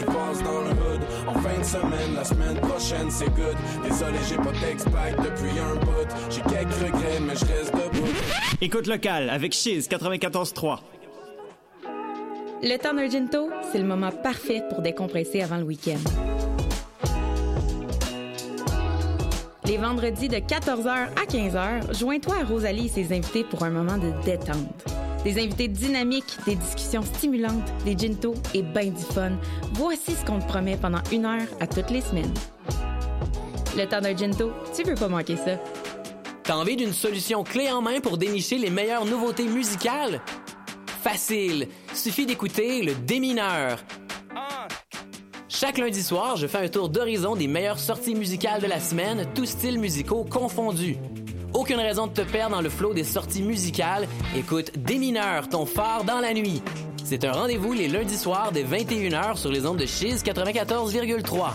tu passes dans le hood. En fin de semaine, la semaine prochaine, c'est good. Désolé, j'ai pas d'ex-pack depuis un bout. J'ai quelques regrets, mais je reste debout. Écoute local avec Chiz 94.3. Le temps d'un ginto, c'est le moment parfait pour décompresser avant le week-end. Les vendredis de 14h à 15h, joins-toi à Rosalie et ses invités pour un moment de détente. Des invités dynamiques, des discussions stimulantes, des gintos et ben du fun. Voici ce qu'on te promet pendant une heure à toutes les semaines. Le temps d'un ginto, tu veux pas manquer ça. T'as envie d'une solution clé en main pour dénicher les meilleures nouveautés musicales? Facile, suffit d'écouter le démineur. Chaque lundi soir, je fais un tour d'horizon des meilleures sorties musicales de la semaine, tous styles musicaux confondus. Aucune raison de te perdre dans le flot des sorties musicales. Écoute Démineur, ton phare dans la nuit. C'est un rendez-vous les lundis soirs dès 21h sur les ondes de Chiz 94,3.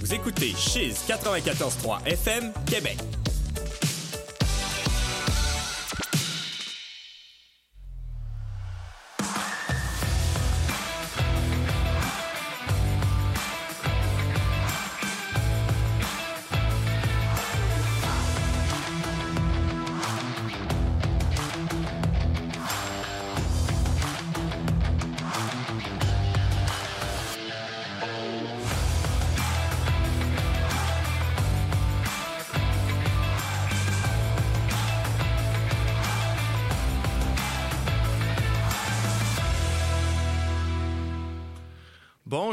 Vous écoutez Chiz 94.3 FM Québec.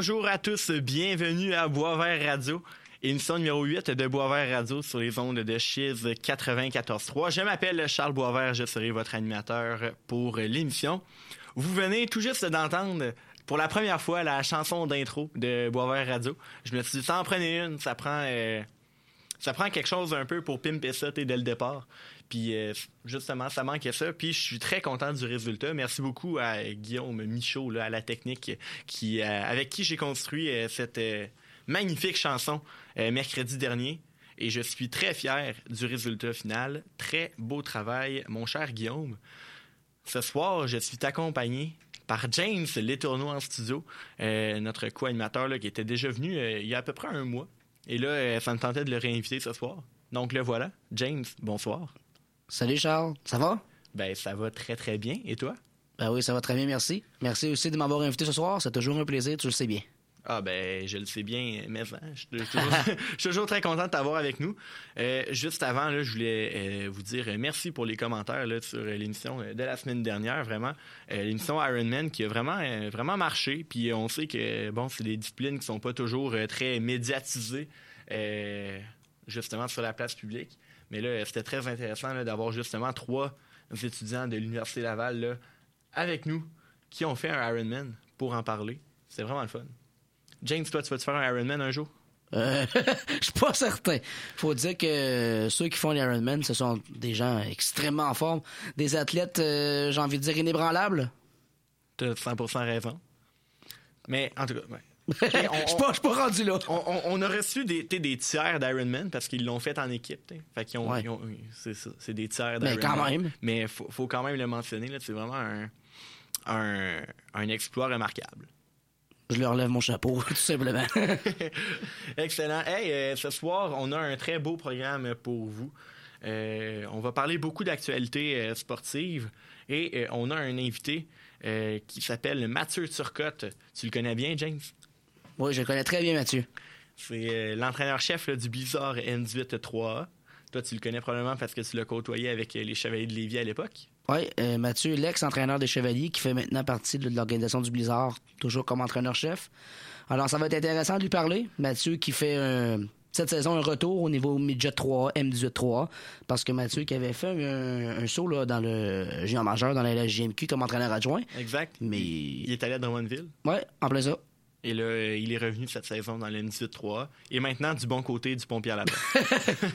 Bonjour à tous, bienvenue à Boisvert Radio, émission numéro 8 de Boisvert Radio sur les ondes de Chiz 94.3. Je m'appelle Charles Boisvert, je serai votre animateur pour l'émission. Vous venez tout juste d'entendre pour la première fois la chanson d'intro de Boisvert Radio. Je me suis dit, ça en prenait une, ça prend, euh, ça prend quelque chose un peu pour pimper ça dès le départ. Puis euh, justement, ça manquait ça. Puis je suis très content du résultat. Merci beaucoup à Guillaume Michaud, là, à la technique, qui, euh, avec qui j'ai construit euh, cette magnifique chanson mercredi dernier. Et je suis très fier du résultat final. Très beau travail, mon cher Guillaume. Ce soir, je suis accompagné par James Letourneau en studio, notre co-animateur qui était déjà venu il y a à peu près un mois. Et là, ça me tentait de le réinviter ce soir. Donc le voilà. James, bonsoir. Salut Charles, ça va? Ben, ça va très très bien. Et toi? Ben oui, ça va très bien, merci. Merci aussi de m'avoir invité ce soir, c'est toujours un plaisir, tu le sais bien. Ah ben, je le sais bien, mais hein, je, suis toujours, je suis toujours très content de t'avoir avec nous. Euh, juste avant, là, je voulais euh, vous dire euh, merci pour les commentaires là, sur euh, l'émission de la semaine dernière, vraiment. L'émission Ironman qui a vraiment, vraiment marché. Puis on sait que bon, c'est des disciplines qui sont pas toujours très médiatisées, justement sur la place publique. Mais là, c'était très intéressant d'avoir justement trois étudiants de l'Université Laval là, avec nous qui ont fait un Ironman pour en parler. C'est vraiment le fun. James, toi, tu vas-tu faire un Ironman un jour? Euh, je suis pas certain. Faut dire que ceux qui font l'Ironman, ce sont des gens extrêmement en forme, des athlètes, euh, j'ai envie de dire, inébranlables. T'as 100% raison. Mais en tout cas, ouais. Je suis pas, je suis pas rendu là. On, on- on a reçu des, des tiers d'Ironman parce qu'ils l'ont fait en équipe. t'sais. Fait qu'ils ont, Ouais. ils ont- c'est ça, c'est des tiers Mais d'Ironman. quand même. Mais faut, faut quand même le mentionner. là, C'est vraiment un, un, un exploit remarquable. Je leur lève mon chapeau, tout simplement. Excellent. Hey, euh, ce soir, on a un très beau programme pour vous. Euh, on va parler beaucoup d'actualités euh, sportives et on a un invité qui s'appelle Mathieu Turcotte. Tu le connais bien, James? Oui, je le connais très bien, Mathieu. C'est euh, l'entraîneur-chef du Blizzard N18-3A. Toi, tu le connais probablement parce que tu l'as côtoyé avec euh, les Chevaliers de Lévis à l'époque. Oui, euh, Mathieu, l'ex-entraîneur des Chevaliers, qui fait maintenant partie de l'organisation du Blizzard, toujours comme entraîneur-chef. Alors, ça va être intéressant de lui parler. Mathieu qui fait euh, cette saison un retour au niveau midget 3A, M18 3A, parce que Mathieu qui avait fait un, un saut là, dans le géant majeur, dans la LGMQ comme entraîneur adjoint. Exact. Mais, Il est allé à Drummondville. ouais, en plein ça. Et là, euh, il est revenu cette saison dans le N18-3A. Et maintenant, du bon côté du pont Pierre-Labat.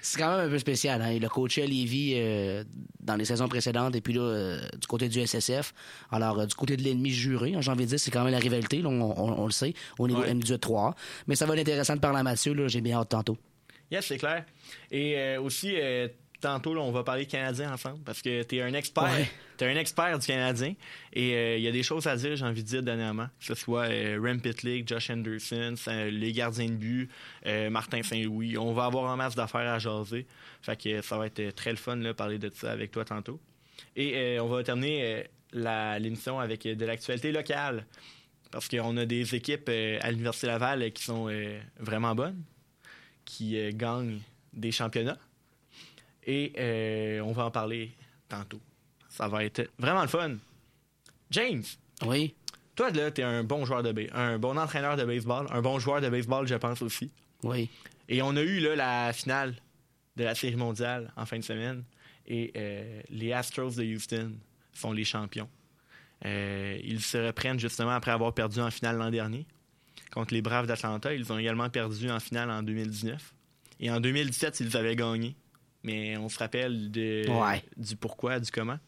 C'est quand même un peu spécial. Hein? Il a coaché à Lévis euh, dans les saisons précédentes et puis là, euh, du côté du SSF. Alors, euh, du côté de l'ennemi juré, hein, j'ai envie de dire, c'est quand même la rivalité, là, on, on- on le sait, au niveau Ouais. M18-3A. Mais ça va être intéressant de parler à Mathieu, là, j'ai bien hâte tantôt. yes, c'est clair. Et aussi, tantôt, là, on va parler Canadien ensemble parce que tu es un expert. Ouais. Tu un expert du Canadien. Et euh, il y a des choses à dire, j'ai envie de dire, dernièrement. Que ce soit euh, Rem Pitlick, Josh Anderson, ça- les gardiens de but, euh, Martin Saint-Louis. On va avoir en masse d'affaires à jaser. Fait que euh, ça va être euh, très le fun de parler de ça avec toi tantôt. Et euh, on va terminer euh, l'émission avec euh, de l'actualité locale. Parce qu'on a des équipes euh, à l'Université Laval euh, qui sont euh, vraiment bonnes, qui euh, gagnent des championnats. Et euh, on va en parler tantôt. Ça va être vraiment le fun. James, Oui. toi, là, t'es un bon joueur de ba- un bon entraîneur de baseball, un bon joueur de baseball, je pense aussi. Oui. Et on a eu là, la finale de la Série mondiale en fin de semaine. Et euh, les Astros de Houston sont les champions. Euh, ils se reprennent justement après avoir perdu en finale l'an dernier contre les Braves d'Atlanta. Ils ont également perdu en finale en 2019. Et en 2017, ils avaient gagné. Mais on se rappelle de, Ouais. du pourquoi, du comment.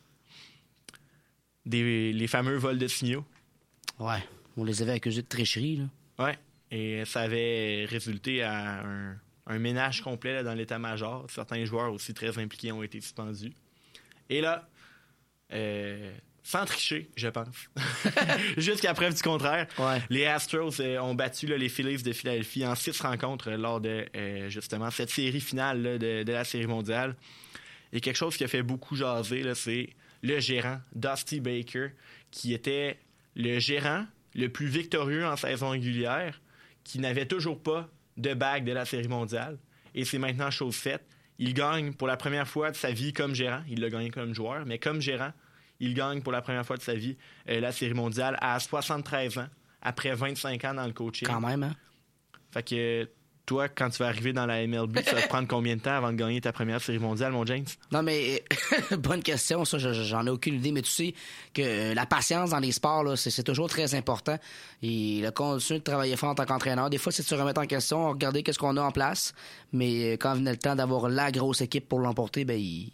Des, les fameux vols de signaux. Ouais. On les avait accusés de tricherie, là. Ouais. Et ça avait résulté à un, un ménage complet là, dans l'état-major. Certains joueurs aussi très impliqués ont été suspendus. Et là, euh, sans tricher, je pense, jusqu'à preuve du contraire, Ouais. les Astros euh, ont battu là, les Phillies de Philadelphie en six rencontres euh, lors de euh, justement cette série finale là, de, de la Série mondiale. Et quelque chose qui a fait beaucoup jaser, c'est le gérant, Dusty Baker, qui était le gérant le plus victorieux en saison régulière, qui n'avait toujours pas de bague de la Série mondiale. Et c'est maintenant chose faite. Il gagne pour la première fois de sa vie comme gérant. Il l'a gagné comme joueur, mais comme gérant, il gagne pour la première fois de sa vie euh, la Série mondiale à 73 ans, après 25 ans dans le coaching. Quand même, hein? Fait que toi, quand tu vas arriver dans la MLB, ça va te prendre combien de temps avant de gagner ta première Série mondiale, mon James? Non, mais bonne question. Ça, je- j'en ai aucune idée. Mais tu sais que euh, la patience dans les sports, c'est toujours très important. Et le continuer de travailler fort en tant qu'entraîneur. Des fois, c'est de se remettre en question, regarder qu'est-ce qu'on a en place. Mais euh, quand venait le temps d'avoir la grosse équipe pour l'emporter, ben, il,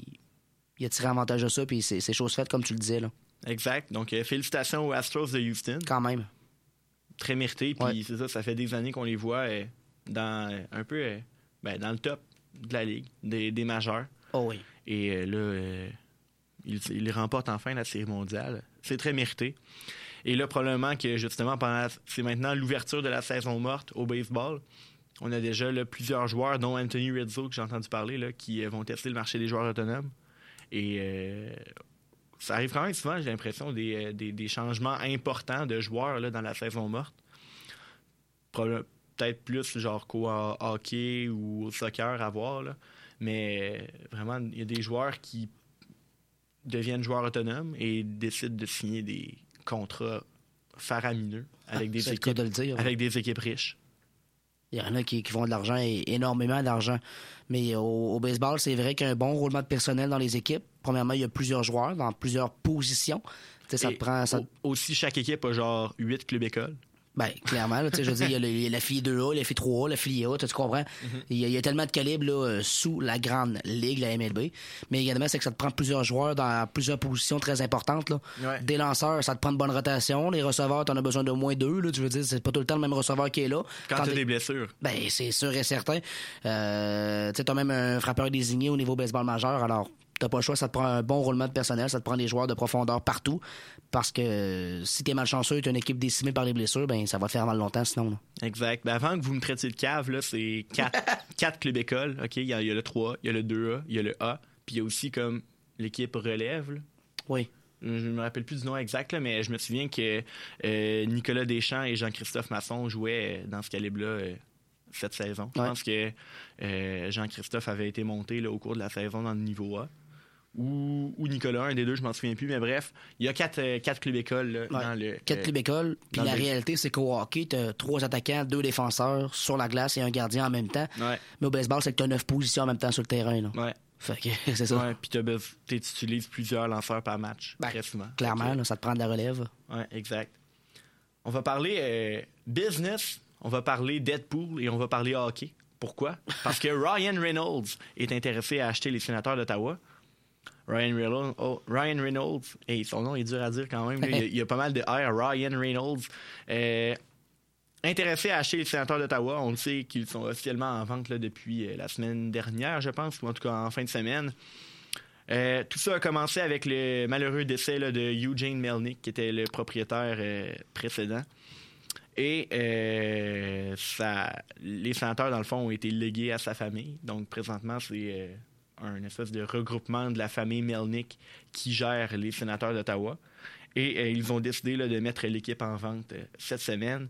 il a tiré avantage de ça. Puis c'est chose faite, comme tu le disais, là. Exact. Donc, euh, félicitations aux Astros de Houston. Quand même. Très mérité. Puis Ouais. c'est ça, ça fait des années qu'on les voit euh, dans euh, un peu euh, ben, dans le top de la ligue, des, des majeurs. Oh oui. Et là, ils, ils remportent enfin la Série mondiale. C'est très mérité. Et là, probablement que justement, c'est maintenant l'ouverture de la saison morte au baseball. On a déjà là, plusieurs joueurs, dont Anthony Rizzo, que j'ai entendu parler, là, qui vont tester le marché des joueurs autonomes. Et euh, ça arrive quand même souvent, j'ai l'impression, des, euh, des, des changements importants de joueurs là, dans la saison morte. Peut-être plus genre qu'au ho- hockey ou au soccer à voir. Là. Mais euh, vraiment, il y a des joueurs qui deviennent joueurs autonomes et décident de signer des contrats faramineux avec des équipes de avec des équipes riches. Il y en a qui, qui font de l'argent et énormément d'argent. Mais au, au baseball, c'est vrai qu'il y a un bon roulement de personnel dans les équipes. Premièrement, il y a plusieurs joueurs dans plusieurs positions. Ça te prend. Ça, aussi, chaque équipe a genre 8 clubs écoles. Ben, clairement, là, tu sais, je veux dire, il y a y, la fille 2A, la fille 3A, la fille A, tu tu comprends? Mm-hmm. il, y a, il y a tellement de calibres là, euh, sous la grande ligue, la MLB. Mais également, c'est que ça te prend plusieurs joueurs dans plusieurs positions très importantes. Là. Ouais. Des lanceurs, ça te prend une bonne rotation. Les receveurs, t'en as besoin de moins deux. Là, tu veux dire, c'est pas tout le temps le même receveur qui est là. Quand, Quand tu as t'es- des blessures. Ben, c'est sûr et certain. Euh, tu sais, t'as même un frappeur désigné au niveau baseball majeur, alors t'as pas le choix, ça te prend un bon roulement de personnel, ça te prend des joueurs de profondeur partout, parce que euh, si t'es malchanceux, t'as une équipe décimée par les blessures, ben ça va te faire mal longtemps sinon. là. Exact. Ben, avant que vous me traitiez de cave, là, c'est quatre, quatre clubs écoles. OK? Il y, a, il y a le 3A, il y a le 2A, il y a le A, puis il y a aussi comme l'équipe relève. là. Oui. Je ne me rappelle plus du nom exact, là, mais je me souviens que euh, Nicolas Deschamps et Jean-Christophe Masson jouaient dans ce calibre-là euh, cette saison. Je Ouais. pense que euh, Jean-Christophe avait été monté là, au cours de la saison dans le niveau A. Ou, ou Nicolas, un des deux, je m'en souviens plus, mais bref, il y a quatre, euh, quatre clubs écoles là, Ouais. dans le. Quatre euh, clubs écoles, puis la le- réalité, c'est qu'au hockey, t'as trois attaquants, deux défenseurs sur la glace et un gardien en même temps. Ouais, Mais au baseball, c'est que t'as neuf positions en même temps sur le terrain. Là. ouais. Fait que c'est ça. Ouais, puis tu utilises plusieurs lanceurs par match, Ben, très souvent. Clairement, là, ça te prend de la relève. Ouais, exact. On va parler euh, business, on va parler Deadpool et on va parler hockey. Pourquoi? Parce que Ryan Reynolds est intéressé à acheter les sénateurs d'Ottawa. Ryan Reynolds, oh, Ryan Reynolds, et son nom est dur à dire quand même. Il, y a, pas mal de R. Ryan Reynolds euh, intéressé à acheter les sénateurs d'Ottawa. On le sait qu'ils sont officiellement en vente depuis euh, la semaine dernière, je pense, ou en tout cas en fin de semaine. Euh, tout ça a commencé avec le malheureux décès de Eugene Melnick, qui était le propriétaire précédent. Et les sénateurs, dans le fond, ont été légués à sa famille. Donc, présentement, c'est un espèce de regroupement de la famille Melnick qui gère les sénateurs d'Ottawa. Et euh, ils ont décidé là, de mettre l'équipe en vente euh, cette semaine.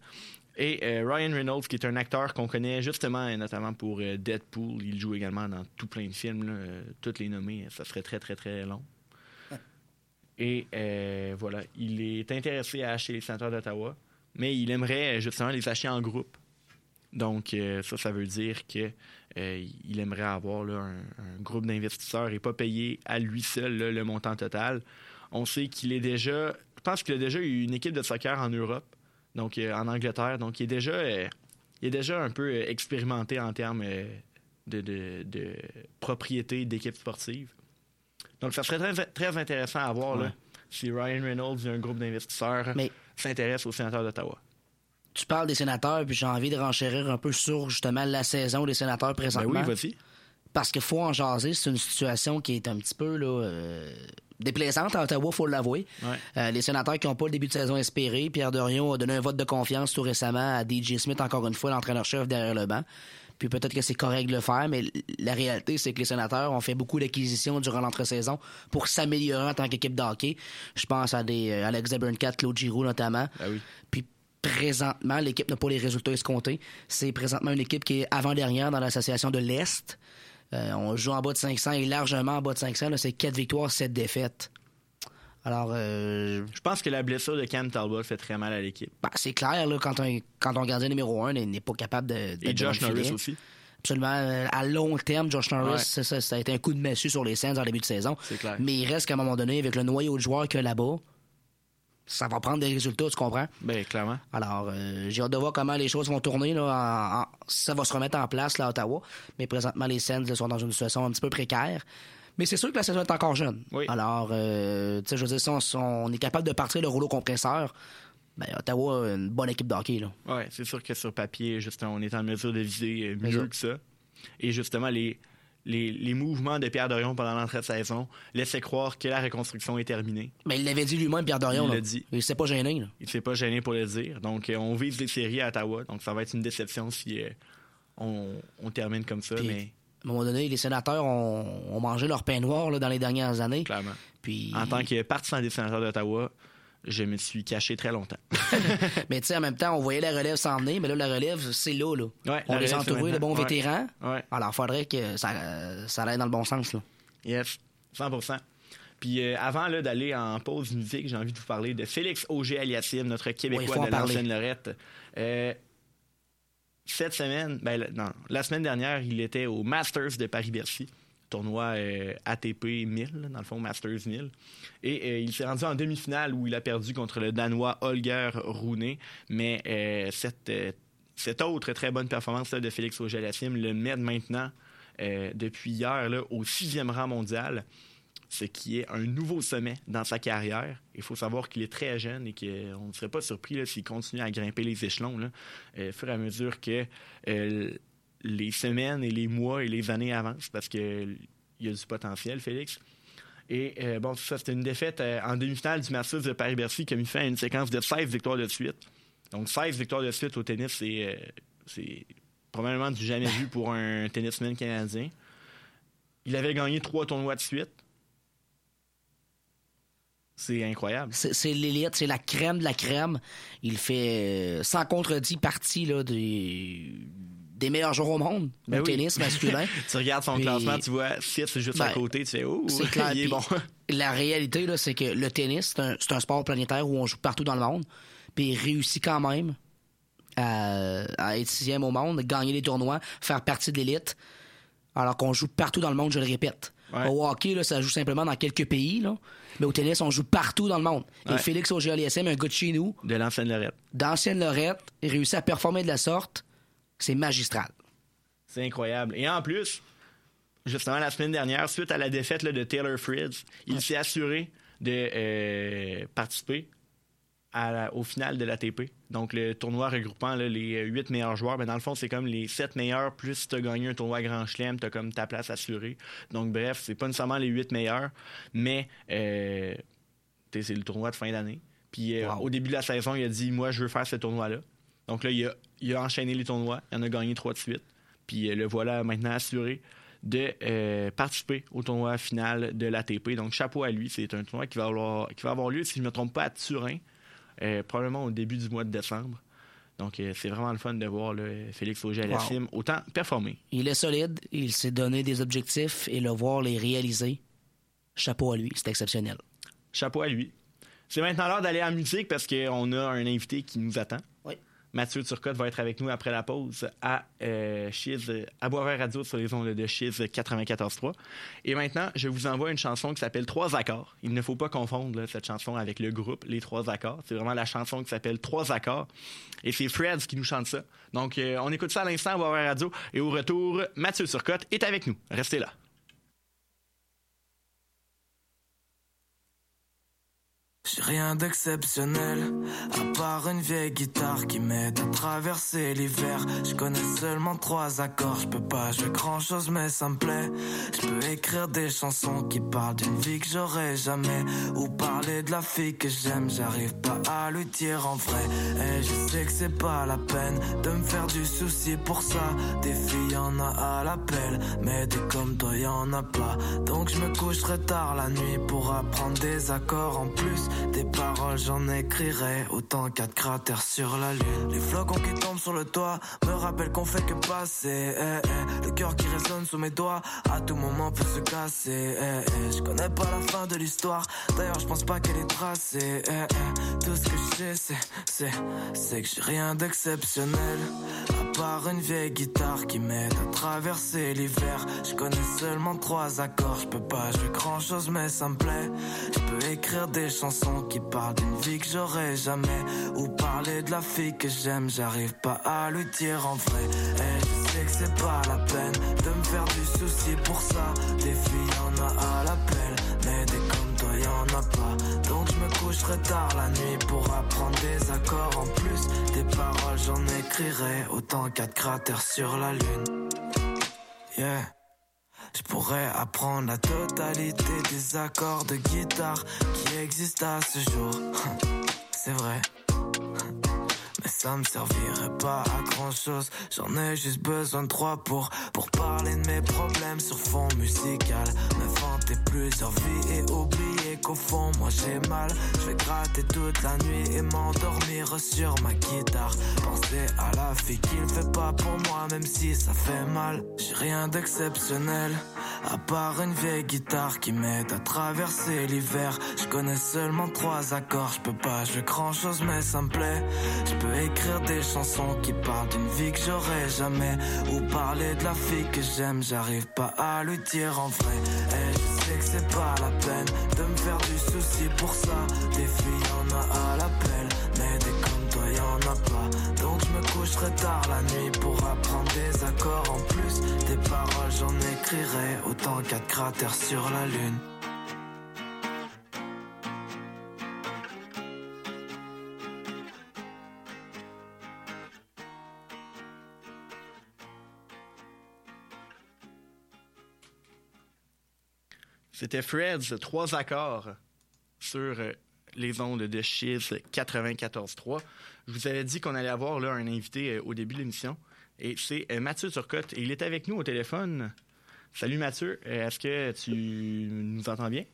Et euh, Ryan Reynolds, qui est un acteur qu'on connaît justement et notamment pour Deadpool, il joue également dans tout plein de films, là, toutes les nommés, ça serait très très très long. Et voilà, il est intéressé à acheter les sénateurs d'Ottawa, mais il aimerait justement les acheter en groupe. Donc euh, ça, ça veut dire que euh, il aimerait avoir là, un, un groupe d'investisseurs et pas payer à lui seul là, le montant total. On sait qu'il est déjà, je pense qu'il a déjà eu une équipe de soccer en Europe, donc euh, en Angleterre, donc il est déjà, euh, il est déjà un peu expérimenté en termes de, de- de propriété d'équipe sportive. Donc ça serait très, très intéressant à voir là, si Ryan Reynolds et un groupe d'investisseurs Mais- s'intéressent aux sénateurs d'Ottawa. Tu parles des sénateurs, puis j'ai envie de renchérir un peu sur justement la saison des sénateurs Ben présentement. oui, vas-y. parce qu'il faut en jaser. C'est une situation qui est un petit peu là, euh, déplaisante à Ottawa, faut l'avouer. Ouais. Euh, les sénateurs qui n'ont pas le début de saison espéré. Pierre Dorion a donné un vote de confiance tout récemment à DJ Smith, encore une fois, l'entraîneur-chef derrière le banc. Puis peut-être que c'est correct de le faire, mais la réalité, c'est que les sénateurs ont fait beaucoup d'acquisitions durant l'entre-saison pour s'améliorer en tant qu'équipe de hockey. Je pense à des euh, Alex Deberncat, Claude Giroux notamment. Ben oui. Puis présentement, l'équipe n'a pas les résultats escomptés. C'est présentement une équipe qui est avant-dernière dans l'association de l'Est. Euh, on joue en bas de 500 et largement en bas de 500. là, C'est 4 victoires, 7 défaites. Alors, euh, Je pense que la blessure de Cam Talbot fait très mal à l'équipe. ben, c'est clair là, quand, un, quand ton gardien numéro 1 n'est pas capable de. Et Josh Norris filet. aussi. Absolument. Euh, À long terme, Josh Norris, Ouais. ça, a été un coup de massue sur les scènes en début de saison. C'est clair. Mais il reste qu'à un moment donné, avec le noyau de joueurs qu'il y a là-bas, ça va prendre des résultats, tu comprends? Ben, clairement. Alors, euh, j'ai hâte de voir comment les choses vont tourner. Là, en- en- ça va se remettre en place là, à Ottawa. Mais présentement, les Sens sont dans une situation un petit peu précaire. Mais c'est sûr que la saison est encore jeune. Oui. Alors, euh, tu sais, je veux dire, si on, si on est capable de partir le rouleau compresseur, ben, Ottawa a une bonne équipe de hockey. Là. Ouais, c'est sûr que sur papier, justement, on est en mesure de viser mieux que ça. Et justement, les, les, les mouvements de Pierre Dorion pendant l'entrée de saison laissaient croire que la reconstruction est terminée. Mais il l'avait dit lui-même, Pierre Dorion. Il l'a dit. Il s'est pas gêné. là. Il s'est pas gêné pour le dire. Donc, euh, on vise des séries à Ottawa. Donc, ça va être une déception si euh, on, on termine comme ça. Puis, mais À un moment donné, les sénateurs ont, ont mangé leur pain noir là, dans les dernières années. clairement, Puis... en tant que partisan des sénateurs d'Ottawa, je me suis caché très longtemps. Mais tu sais, en même temps, on voyait la relève s'en venir, mais là, la relève, c'est là. là. Ouais, on les entourés de bons. Ouais. vétérans. Ouais. Alors, il faudrait que ça, euh, ça aille dans le bon sens. Là. Yes, 100 Puis euh, avant là, d'aller en pause musique, j'ai envie de vous parler de Félix Auger Aliassime, notre Québécois de l'ancienne Lorette. Euh, cette semaine, ben, la- non, la semaine dernière, il était au Masters de Paris-Bercy, tournoi euh, ATP 1000, là, dans le fond Masters 1000. Et euh, il s'est rendu en demi-finale où il a perdu contre le Danois Holger Rune. Mais euh, cette, cette autre très bonne performance là, de Félix Auger-Aliassime le met maintenant, depuis hier, au sixième rang mondial ce qui est un nouveau sommet dans sa carrière. Il faut savoir qu'il est très jeune et qu'on ne serait pas surpris s'il continue à grimper les échelons au fur et à mesure que les semaines et les mois et les années avancent parce qu'il y a du potentiel, Félix. Et euh, bon, ça, c'était une défaite euh, en demi-finale du Masters de Paris-Bercy qui a mis fin à une séquence de 16 victoires de suite. Donc, 16 victoires de suite au tennis, c'est, euh, c'est probablement du jamais vu pour un tennisman canadien. Il avait gagné trois tournois de suite. C'est incroyable. C'est l'élite, c'est la crème de la crème. Il fait, sans contredit, partie là, des, des meilleurs joueurs au monde Ben au oui. tennis masculin. Tu regardes son Puis- classement, tu vois Fitz juste à Ben, côté, tu fais Oh, C'est clair. il est bon. La réalité, là, c'est que le tennis, c'est un, c'est un sport planétaire où on joue partout dans le monde. Puis il réussit quand même à, à être sixième au monde, gagner les tournois, faire partie de l'élite, alors qu'on joue partout dans le monde, je le répète. Ouais. Au hockey, là, ça joue simplement dans quelques pays, là. mais au tennis, on joue partout dans le monde. Et. Félix Auger-Aliassime, un gars de chez nous, De l'ancienne Lorette. d'ancienne Lorette, il réussit à performer de la sorte, c'est magistral. C'est incroyable. Et en plus, justement, la semaine dernière, suite à la défaite là, de Taylor Fritz, il s'est assuré de euh, participer au final de l'ATP. Donc, le tournoi regroupant les huit meilleurs joueurs. Ben, dans le fond, c'est comme les sept meilleurs, plus si tu as gagné un tournoi Grand Chelem, tu as comme ta place assurée. Donc, bref, c'est pas nécessairement les huit meilleurs, mais euh, c'est le tournoi de fin d'année. Puis, euh, au début de la saison, il a dit Moi, je veux faire ce tournoi-là. Donc, là, il a, il a, enchaîné les tournois. Il en a gagné trois de suite. Puis, le voilà maintenant assuré de euh, participer au tournoi final de l'ATP. Donc, chapeau à lui. C'est un tournoi qui va avoir, qui va avoir lieu, si je ne me trompe pas, à Turin, euh, probablement au début du mois de décembre. Donc, euh, c'est vraiment le fun de voir Félix Auger à la cime autant performer. Il est solide, il s'est donné des objectifs et le voir les réaliser. Chapeau à lui, c'est exceptionnel. Chapeau à lui. C'est maintenant l'heure d'aller en musique parce qu'on a un invité qui nous attend. Mathieu Turcotte va être avec nous après la pause à euh, à Boisvert Radio sur les ondes de Chiz 94.3. Et maintenant, je vous envoie une chanson qui s'appelle Trois accords. Il ne faut pas confondre cette chanson avec le groupe Les Trois accords. C'est vraiment la chanson qui s'appelle Trois accords. Et c'est Fred qui nous chante ça. Donc, euh, on écoute ça à l'instant à Boisvert Radio. Et au retour, Mathieu Turcotte est avec nous. Restez là. J'ai rien d'exceptionnel, à part une vieille guitare qui m'aide à traverser l'hiver. Je connais seulement trois accords, je peux pas jouer grand chose mais ça me plaît. Je peux écrire des chansons qui parlent d'une vie que j'aurais jamais. Ou parler de la fille que j'aime, j'arrive pas à lui dire en vrai. Et je sais que c'est pas la peine de me faire du souci pour ça. Des filles y'en a à l'appel, mais des comme toi y'en a pas. Donc je me coucherai tard la nuit pour apprendre des accords en plus. Des paroles, j'en écrirai autant qu'à cratères sur la lune. Les flocons qui tombent sur le toit me rappellent qu'on fait que passer. Eh, eh. Le cœur qui résonne sous mes doigts, à tout moment peut se casser. Eh, je connais pas la fin de l'histoire, d'ailleurs je pense pas qu'elle est tracée. Tout ce que je sais, c'est, c'est que j'ai rien d'exceptionnel par une vieille guitare qui m'aide à traverser l'hiver. Je connais seulement trois accords, je peux pas jouer grand chose mais ça me plaît. Je peux écrire des chansons qui parlent d'une vie que j'aurais jamais. Ou parler de la fille que j'aime, j'arrive pas à lui dire en vrai. Et je sais que c'est pas la peine de me faire du souci pour ça. Des filles y'en a à l'appel, mais des comme toi y'en a pas. Donc je me coucherai tard la nuit pour apprendre des accords autant qu'à cratères sur la lune. Yeah. Je pourrais apprendre la totalité des accords de guitare qui existent à ce jour. C'est vrai ça me servirait pas à grand chose. J'en ai juste besoin de trois pour, pour parler de mes problèmes sur fond musical. Me vanter plusieurs vies et oublier qu'au fond, moi j'ai mal. Je vais gratter toute la nuit et m'endormir sur ma guitare. Penser à la fille qui ne fait pas pour moi, même si ça fait mal. J'ai rien d'exceptionnel, à part une vieille guitare qui m'aide à traverser l'hiver. Je connais seulement trois accords, je peux pas jouer grand chose, mais ça me plaît. Je peux écrire des chansons qui parlent d'une vie que j'aurais jamais. Ou parler de la fille que j'aime, j'arrive pas à lui dire en vrai. Et je sais que c'est pas la peine de me faire du souci pour ça. Des filles y'en a à l'appel, mais des comme toi y'en a pas. Coucherai tard la nuit pour apprendre des accords en plus. Des paroles j'en écrirai autant qu'à cratères sur la lune. C'était Fred's trois accords sur les ondes de Chiz 94.3. Je vous avais dit qu'on allait avoir là, un invité euh, au début de l'émission. Et c'est euh, Mathieu Turcotte. Et il est avec nous au téléphone. Salut Mathieu. Est-ce que tu nous entends bien?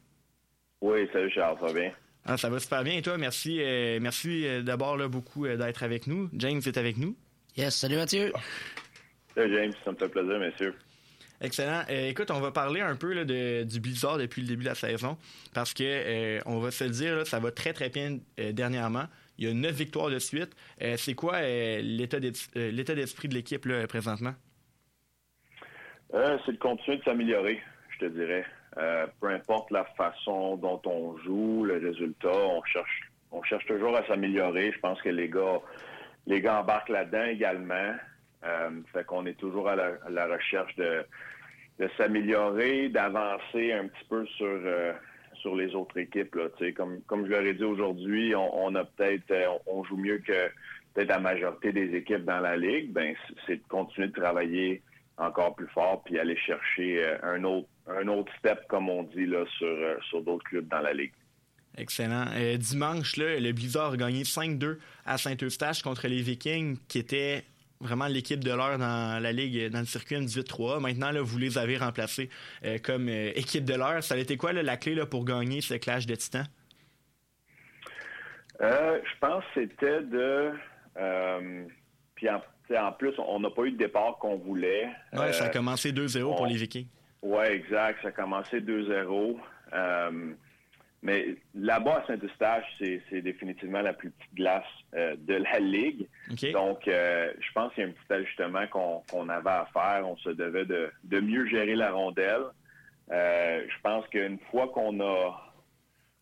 Oui, salut Charles, ça va bien? Ah, ça va super bien. Et toi, merci, merci d'abord beaucoup d'être avec nous. James est avec nous. Yes, salut Mathieu. Salut James, ça me fait plaisir, messieurs. Excellent. Euh, écoute, on va parler un peu de, du Blizzard depuis le début de la saison parce que euh, on va se le dire, ça va très très bien euh, dernièrement. Il y a neuf victoires de suite. c'est quoi l'état d'esprit de l'équipe présentement? c'est de continuer de s'améliorer, je te dirais. peu importe la façon dont on joue, le résultat, on cherche, toujours à s'améliorer. Je pense que les gars, les gars embarquent là-dedans également. fait qu'on est toujours à la recherche de, s'améliorer, d'avancer un petit peu sur, euh, sur les autres équipes. Là, comme, comme je leur ai dit aujourd'hui, on, a peut-être euh, on, joue mieux que peut-être la majorité des équipes dans la ligue. Ben c'est de continuer de travailler encore plus fort puis aller chercher euh, un autre un autre step comme on dit là sur euh, sur d'autres clubs dans la ligue. Excellent. dimanche, là, le Blizzard a gagné 5-2 à Saint-Eustache contre les Vikings, qui étaient vraiment l'équipe de l'heure dans la ligue, dans le circuit M18-3. Maintenant, là, vous les avez remplacés euh, comme euh, équipe de l'heure. Ça a été quoi la clé là, pour gagner ce clash de titans? Euh, je pense que c'était de. puis en, plus, on n'a pas eu de départ qu'on voulait. Oui, ça a commencé 2-0 pour les Vikings. Oui, exact. Ça a commencé 2-0. Mais là-bas, à Saint-Eustache, c'est définitivement la plus petite glace euh, de la Ligue. Donc, euh, je pense qu'il y a un petit ajustement qu'on avait à faire. On se devait de, mieux gérer la rondelle. Euh, je pense qu'une fois qu'on a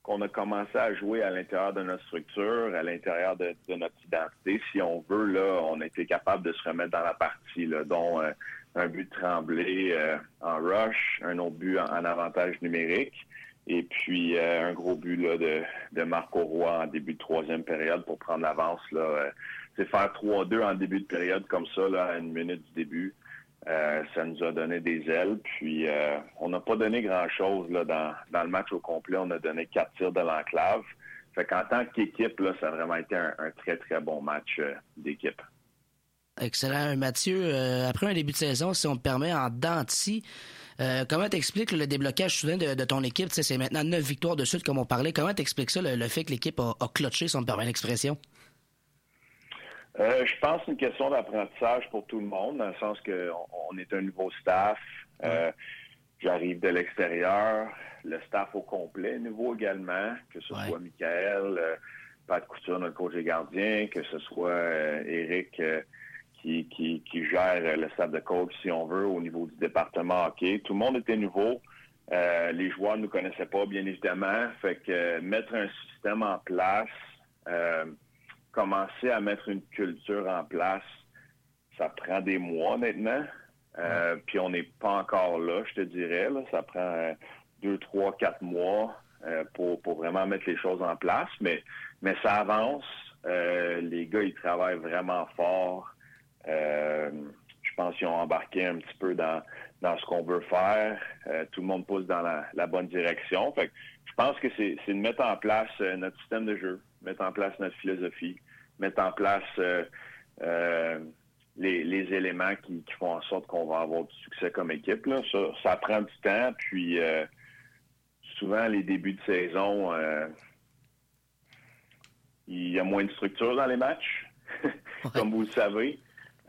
qu'on a commencé à jouer à l'intérieur de notre structure, à l'intérieur de, notre identité, si on veut, là, on a été capable de se remettre dans la partie, là, dont un but tremblé en rush, un autre but en avantage numérique. Et puis euh, un gros but là, de, de Marco Roy en début de troisième période pour prendre l'avance. Euh, c'est faire 3-2 en début de période comme ça, là, à une minute du début. Euh, ça nous a donné des ailes. Puis on n'a pas donné grand-chose dans, dans le match au complet. On a donné quatre tirs de l'enclave. Fait qu'en tant qu'équipe, ça a vraiment été un, très, très bon match d'équipe. Excellent. Mathieu, après un début de saison, si on me permet, en denti, euh, comment t'expliques le déblocage soudain de, ton équipe? C'est maintenant neuf victoires de suite, comme on parlait. Comment t'expliques ça, le, fait que l'équipe a, a clutché, si on me permet l'expression? Euh, je pense que c'est une question d'apprentissage pour tout le monde, dans le sens qu'on on est un nouveau staff. Euh, j'arrive de l'extérieur. Le staff au complet, nouveau également, que ce soit Michael, Pat Couture, notre coach et gardien, que ce soit Eric qui, qui, gère le stade de coach, si on veut, au niveau du département hockey. Tout le monde était nouveau. Euh, les joueurs ne nous connaissaient pas, bien évidemment. Fait que euh, mettre un système en place, euh, commencer à mettre une culture en place, ça prend des mois, honnêtement. Puis on n'est pas encore là, je te dirais. Ça prend deux, trois, quatre mois pour, pour vraiment mettre les choses en place. Mais, mais ça avance. les gars, ils travaillent vraiment fort. Euh, je pense qu'ils ont embarqué un petit peu dans, dans ce qu'on veut faire. Euh, tout le monde pousse dans la, bonne direction. Fait je pense que c'est de mettre en place euh, notre système de jeu, mettre en place notre philosophie, mettre en place les, éléments qui, font en sorte qu'on va avoir du succès comme équipe. Là. Ça, ça prend du temps. Puis souvent, les débuts de saison, il y a moins de structure dans les matchs, comme vous le savez.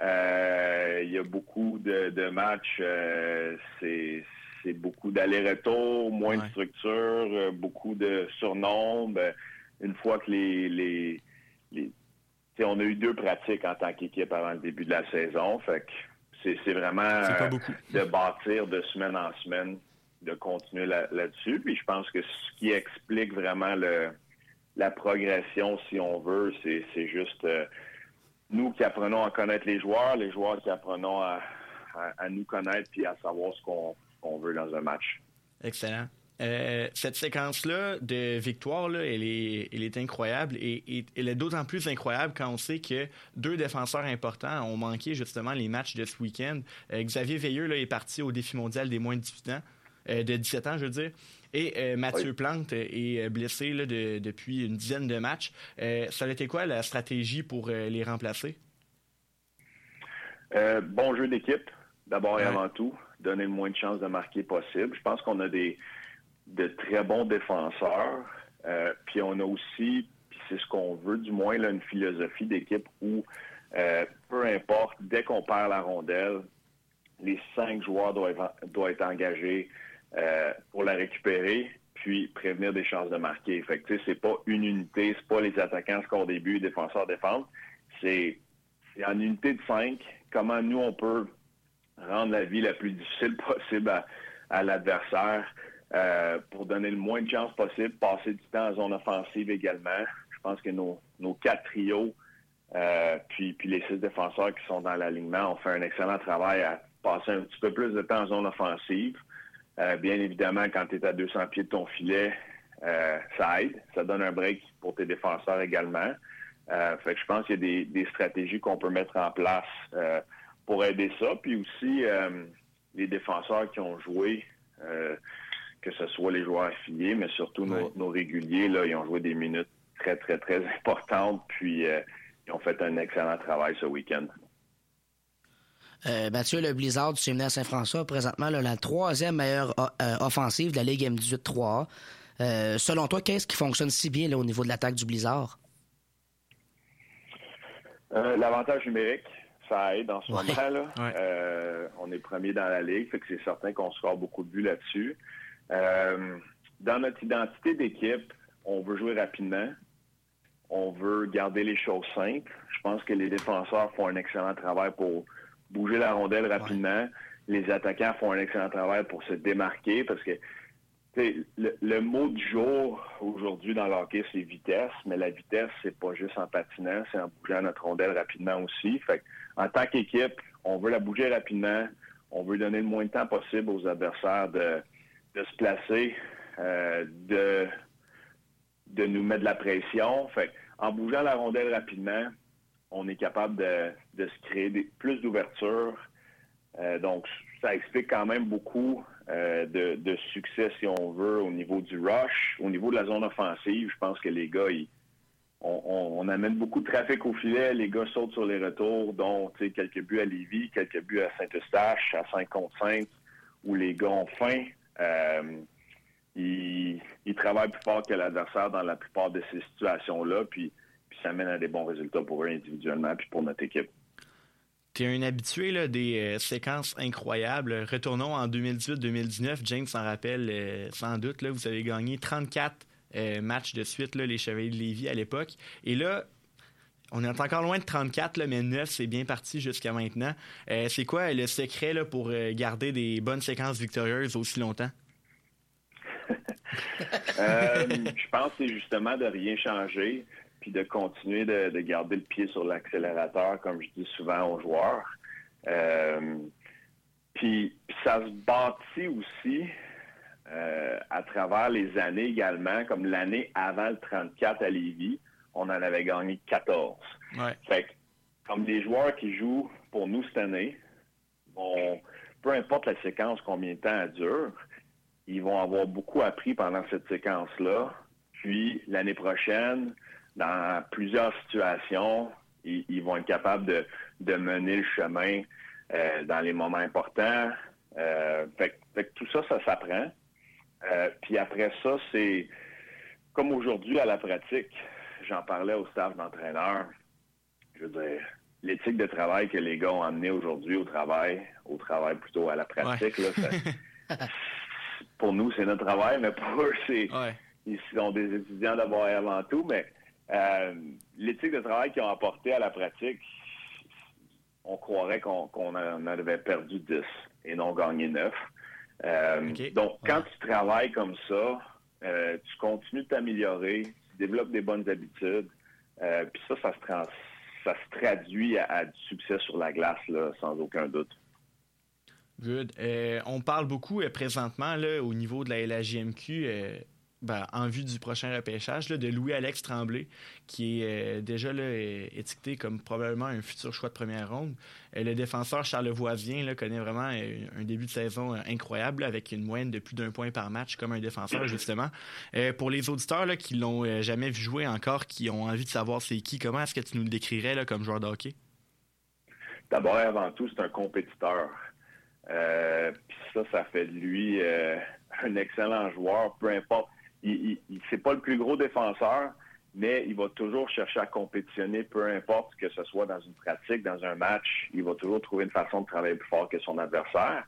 Euh, il y a beaucoup de, matchs, euh, c'est beaucoup d'aller-retour, moins de structure, euh, beaucoup de surnombre. Une fois que les, les, les on a eu deux pratiques en tant qu'équipe avant le début de la saison, fait que c'est vraiment de bâtir de semaine en semaine, de continuer là-dessus. Puis je pense que ce qui explique vraiment le, la progression, si on veut, c'est juste nous qui apprenons à connaître les joueurs, les joueurs qui apprenons à, nous connaître puis à savoir ce qu'on veut dans un match. Excellent. Euh, cette séquence-là de victoire, là, elle, est, elle est incroyable et, elle est d'autant plus incroyable quand on sait que deux défenseurs importants ont manqué justement les matchs de ce week-end. Euh, Xavier Veilleux là, est parti au défi mondial des moins de 18 ans, euh, de 17 ans, je veux dire. Et euh, Mathieu Plante est euh, blessé depuis une dizaine de matchs. Euh, ça a été quoi la stratégie pour les remplacer? bon jeu d'équipe, d'abord et avant tout. Donner le moins de chances de marquer possible. Je pense qu'on a des de très bons défenseurs. puis on a aussi, c'est ce qu'on veut du moins, là, une philosophie d'équipe où peu importe, dès qu'on perd la rondelle, les cinq joueurs doivent, doivent être engagés euh, pour la récupérer, puis prévenir des chances de marquer. Fait que c'est pas une unité, c'est pas les attaquants score début, défenseurs défendent. C'est en unité de cinq, comment nous on peut rendre la vie la plus difficile possible à, l'adversaire euh, pour donner le moins de chances possible, passer du temps en zone offensive également. Je pense que nos, quatre trios, euh, puis les six défenseurs qui sont dans l'alignement ont fait un excellent travail à passer un petit peu plus de temps en zone offensive. Euh, bien évidemment, quand tu es à 200 pieds de ton filet, ça aide. Ça donne un break pour tes défenseurs également. fait que je pense qu'il y a des, stratégies qu'on peut mettre en place pour aider ça. Puis aussi, les défenseurs qui ont joué, que ce soit les joueurs affiliés, mais surtout nos, réguliers, là, ils ont joué des minutes très, très, très importantes. Puis ils ont fait un excellent travail ce week-end. Euh, Mathieu, le Blizzard du séminaire Saint-François, présentement la troisième meilleure euh, offensive de la Ligue M18-3A. Euh, selon toi, qu'est-ce qui fonctionne si bien là, au niveau de l'attaque du Blizzard? L'avantage numérique, ça aide en ce moment. on est premier dans la Ligue, fait que c'est certain qu'on score beaucoup de buts là-dessus. dans notre identité d'équipe, on veut jouer rapidement. On veut garder les choses simples. Je pense que les défenseurs font un excellent travail pour bouger la rondelle rapidement. Les attaquants font un excellent travail pour se démarquer parce que le, le, mot du jour aujourd'hui dans l'hockey, c'est vitesse, mais la vitesse, c'est pas juste en patinant, c'est en bougeant notre rondelle rapidement aussi. Fait en tant qu'équipe, on veut la bouger rapidement, on veut donner le moins de temps possible aux adversaires de, se placer, euh, de, de nous mettre de la pression. Fait en bougeant la rondelle rapidement, on est capable de, se créer plus d'ouverture. Euh, donc, ça explique quand même beaucoup euh, de, succès, si on veut, au niveau du rush. Au niveau de la zone offensive, je pense que les gars, on, amène beaucoup de trafic au filet. Les gars sautent sur les retours, dont quelques buts à Lévis, quelques buts à Saint-Eustache, à 5 contre 5, où les gars ont faim. Euh, ils, travaillent plus fort que l'adversaire dans la plupart de ces situations-là. Puis ça mène à des bons résultats pour eux individuellement puis pour notre équipe. Tu es un habitué des euh, séquences incroyables. Retournons en 2018-2019. James s'en rappelle euh, sans doute. Là, vous avez gagné 34 euh, matchs de suite, là, les Chevaliers de Lévis à l'époque. Et là, on est encore loin de 34, là, mais 9, c'est bien parti jusqu'à maintenant. c'est quoi le secret là, pour garder des bonnes séquences victorieuses aussi longtemps? je pense que c'est justement de rien changer puis de continuer de, garder le pied sur l'accélérateur, comme je dis souvent aux joueurs. Euh, puis, ça se bâtit aussi euh, à travers les années également, comme l'année avant le 34 à Lévis, on en avait gagné 14. Fait comme les joueurs qui jouent pour nous cette année, peu importe la séquence, combien de temps elle dure, ils vont avoir beaucoup appris pendant cette séquence-là. Puis l'année prochaine, dans plusieurs situations, ils, vont être capables de, mener le chemin euh, dans les moments importants. Euh, fait, tout ça, ça s'apprend. Euh, puis après ça, c'est comme aujourd'hui à la pratique, j'en parlais au staff d'entraîneur. Je veux dire, l'éthique de travail que les gars ont amené aujourd'hui au travail, au travail plutôt à la pratique, pour nous, c'est notre travail, mais pour eux, c'est ils sont des étudiants d'abord et avant tout, mais euh, l'éthique de travail qu'ils ont apporté à la pratique, on croirait qu'on en avait perdu 10 et non gagné 9. Euh, donc, quand tu travailles comme ça, euh, tu continues de t'améliorer, tu développes des bonnes habitudes, puis ça, ça se, traduit à, du succès sur la glace, sans aucun doute. Good. on parle beaucoup présentement là, au niveau de la LHJMQ ben, en vue du prochain repêchage de Louis-Alex Tremblay, qui est euh, déjà étiqueté comme probablement un futur choix de première ronde. Euh, le défenseur Charles Voisien connaît vraiment euh, un début de saison incroyable avec une moyenne de plus d'un point par match comme un défenseur, justement. pour les auditeurs là, qui l'ont jamais vu jouer encore, qui ont envie de savoir c'est qui, comment est-ce que tu nous le décrirais comme joueur de hockey? D'abord et avant tout, c'est un compétiteur. Ça, ça fait de lui un excellent joueur, peu importe il, il, c'est pas le plus gros défenseur, mais il va toujours chercher à compétitionner, peu importe que ce soit dans une pratique, dans un match, il va toujours trouver une façon de travailler plus fort que son adversaire.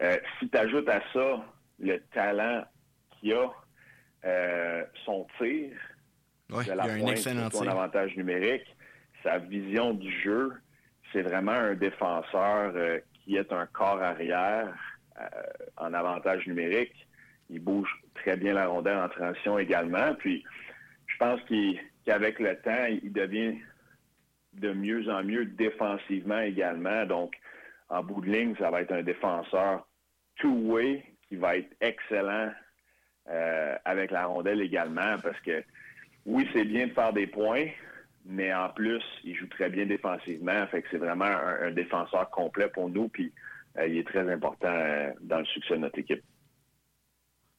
Euh, si tu ajoutes à ça le talent qu'il a, euh, son tir, de la pointe, son avantage numérique, sa vision du jeu, c'est vraiment un défenseur euh, qui est un corps arrière en avantage numérique il bouge très bien la rondelle en transition également. Puis, je pense qu'avec le temps, il devient de mieux en mieux défensivement également. Donc, en bout de ligne, ça va être un défenseur two-way qui va être excellent euh, avec la rondelle également, parce que oui, c'est bien de faire des points, mais en plus, il joue très bien défensivement. Fait que c'est vraiment un, défenseur complet pour nous, puis euh, il est très important euh, dans le succès de notre équipe.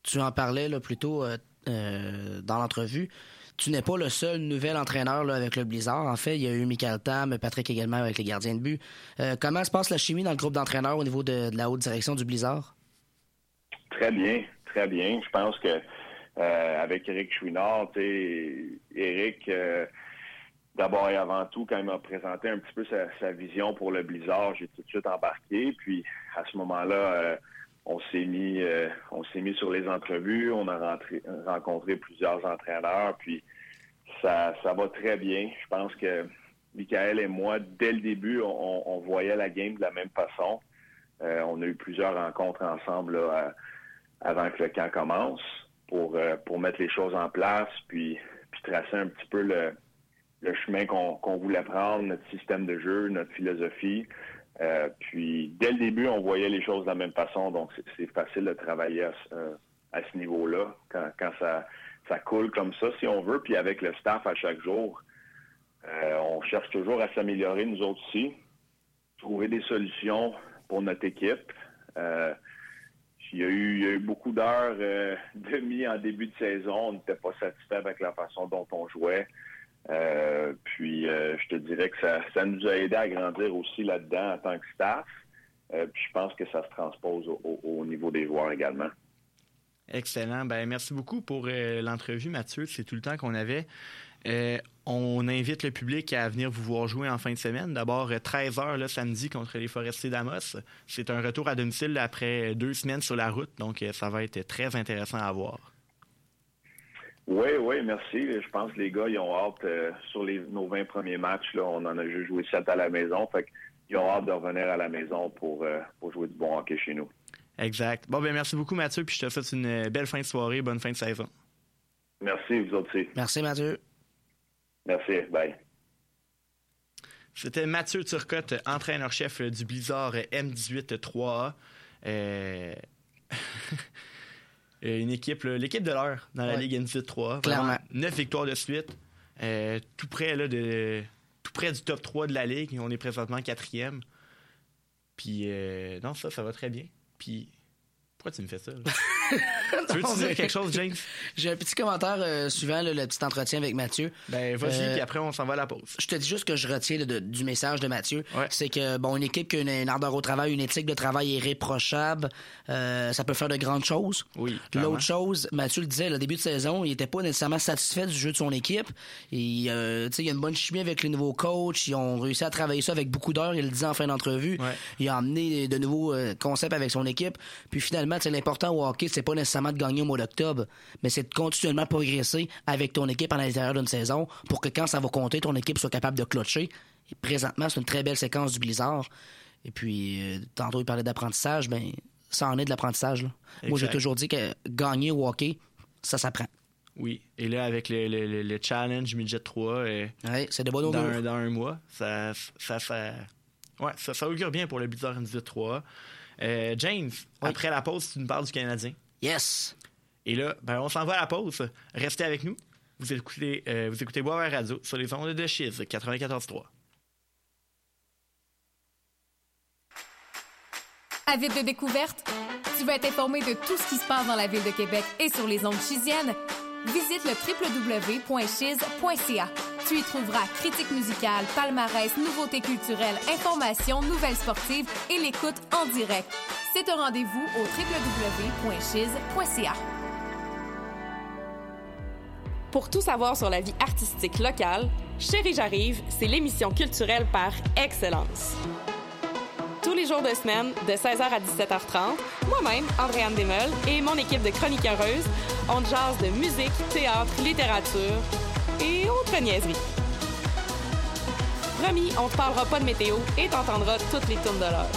Tu en parlais là, plus tôt dans l'entrevue. Tu n'es pas le seul nouvel entraîneur avec le Blizzard. En fait, il y a eu Michael Tam, Patrick également avec les gardiens de but. comment se passe la chimie dans le groupe d'entraîneurs au niveau de, la haute direction du Blizzard? Très bien, très bien. Je pense que euh, avec Eric Chouinard, Eric, euh, d'abord et avant tout, quand il m'a présenté un petit peu sa, vision pour le Blizzard, j'ai tout de suite embarqué. Puis à ce moment-là, euh, on s'est mis, on s'est mis sur les entrevues, on a rencontré plusieurs entraîneurs, puis ça, va très bien. Je pense que Michael et moi, dès le début, on, voyait la game de la même façon. on a eu plusieurs rencontres ensemble avant que le camp commence pour, euh, pour mettre les choses en place, puis, puis tracer un petit peu le chemin qu'on voulait prendre, notre système de jeu, notre philosophie. Euh, puis dès le début, on voyait les choses de la même façon, donc c'est facile de travailler à, ce euh, niveau-là, quand, ça, ça coule comme ça, si on veut. Puis avec le staff à chaque jour, on cherche toujours à s'améliorer, nous autres aussi, trouver des solutions pour notre équipe. Il y a eu, beaucoup d'heures euh, demi en début de saison. On n'était pas satisfait avec la façon dont on jouait. Euh, puis euh, je te dirais que ça, nous a aidé à grandir aussi là-dedans en tant que staff. puis je pense que ça se transpose au, niveau des joueurs également. Excellent. Ben, merci beaucoup pour l'entrevue, Mathieu. C'est tout le temps qu'on avait. Euh, on invite le public à venir vous voir jouer en fin de semaine. D'abord, 13h euh, le samedi contre les Forestiers d'Amos. C'est un retour à domicile après deux semaines sur la route, donc euh, ça va être très intéressant à voir. Oui, oui, merci. Je pense que les gars, ils ont hâte sur les, nos 20 premiers matchs. Là, on en a juste joué 7 à la maison. Fait ils ont hâte de revenir à la maison pour, pour jouer du bon hockey chez nous. Exact. Bon, ben merci beaucoup, Mathieu. Puis je te souhaite une belle fin de soirée, bonne fin de saison. Merci, vous aussi. Merci, Mathieu. Merci. Bye. C'était Mathieu Turcotte, entraîneur-chef du Blizzard M18-3A. Euh, une équipe, l'équipe de l'heure dans la Ligue M18-3A. Clairement. Neuf victoires de suite. Euh, tout près là, de tout près du top 3 de la Ligue. On est présentement quatrième. Puis, euh, non, ça, ça va très bien. Puis, pourquoi tu me fais ça? tu veux dire quelque chose, James? J'ai un petit commentaire euh, suivant le petit entretien avec Mathieu. Ben, vas-y, euh, puis après, on s'en va à la pause. Je te dis juste que je retiens du message de Mathieu. C'est que, bon, une équipe qui a une, ardeur au travail, une éthique de travail irréprochable, euh, ça peut faire de grandes choses. Oui. L'autre chose, Mathieu le disait, le début de saison, il était pas nécessairement satisfait du jeu de son équipe. Il y a une bonne chimie avec les nouveaux coachs. Ils ont réussi à travailler ça avec beaucoup d'heures. Il le disait en fin d'entrevue. Il a emmené de nouveaux concepts avec son équipe. Puis finalement, l'important au hockey, c'est pas nécessairement de gagner au mois d'octobre, mais c'est de continuellement progresser avec ton équipe à l'intérieur d'une saison pour que quand ça va compter, ton équipe soit capable de clutcher. Et présentement, c'est une très belle séquence du Blizzard. Et puis, euh, tantôt, il parlait d'apprentissage, ben, ça en est de l'apprentissage. Moi, j'ai toujours dit que gagner au hockey, ça s'apprend. Oui. Et là, avec le, challenge Midget 3, euh, c'est de dans, un, dans un mois, ça, ça, ça, ouais, ça, ça augure bien pour le Blizzard Midget 3. Euh, James, après la pause, tu nous parles du Canadien. Yes. Et là, ben, on s'en va à la pause. Restez avec nous. Vous écoutez, euh, vous écoutez Boire Radio sur les ondes de Chiz 94.3. Avide de découverte? Tu veux être informé de tout ce qui se passe dans la ville de Québec et sur les ondes chisiennes? Visite le www.chiz.ca. Tu y trouveras critiques musicales, palmarès, nouveautés culturelles, informations, nouvelles sportives et l'écoute en direct. C'est un rendez-vous au www.chiz.ca. Pour tout savoir sur la vie artistique locale, Chérie J'arrive, c'est l'émission culturelle par excellence. Tous les jours de semaine, de 16h à 17h30, moi-même, Andréane Desmeules, et mon équipe de chroniqueuses, on jase de musique, théâtre, littérature, et autres niaiseries. Promis, on te parlera pas de météo et t'entendras toutes les tournes de l'heure.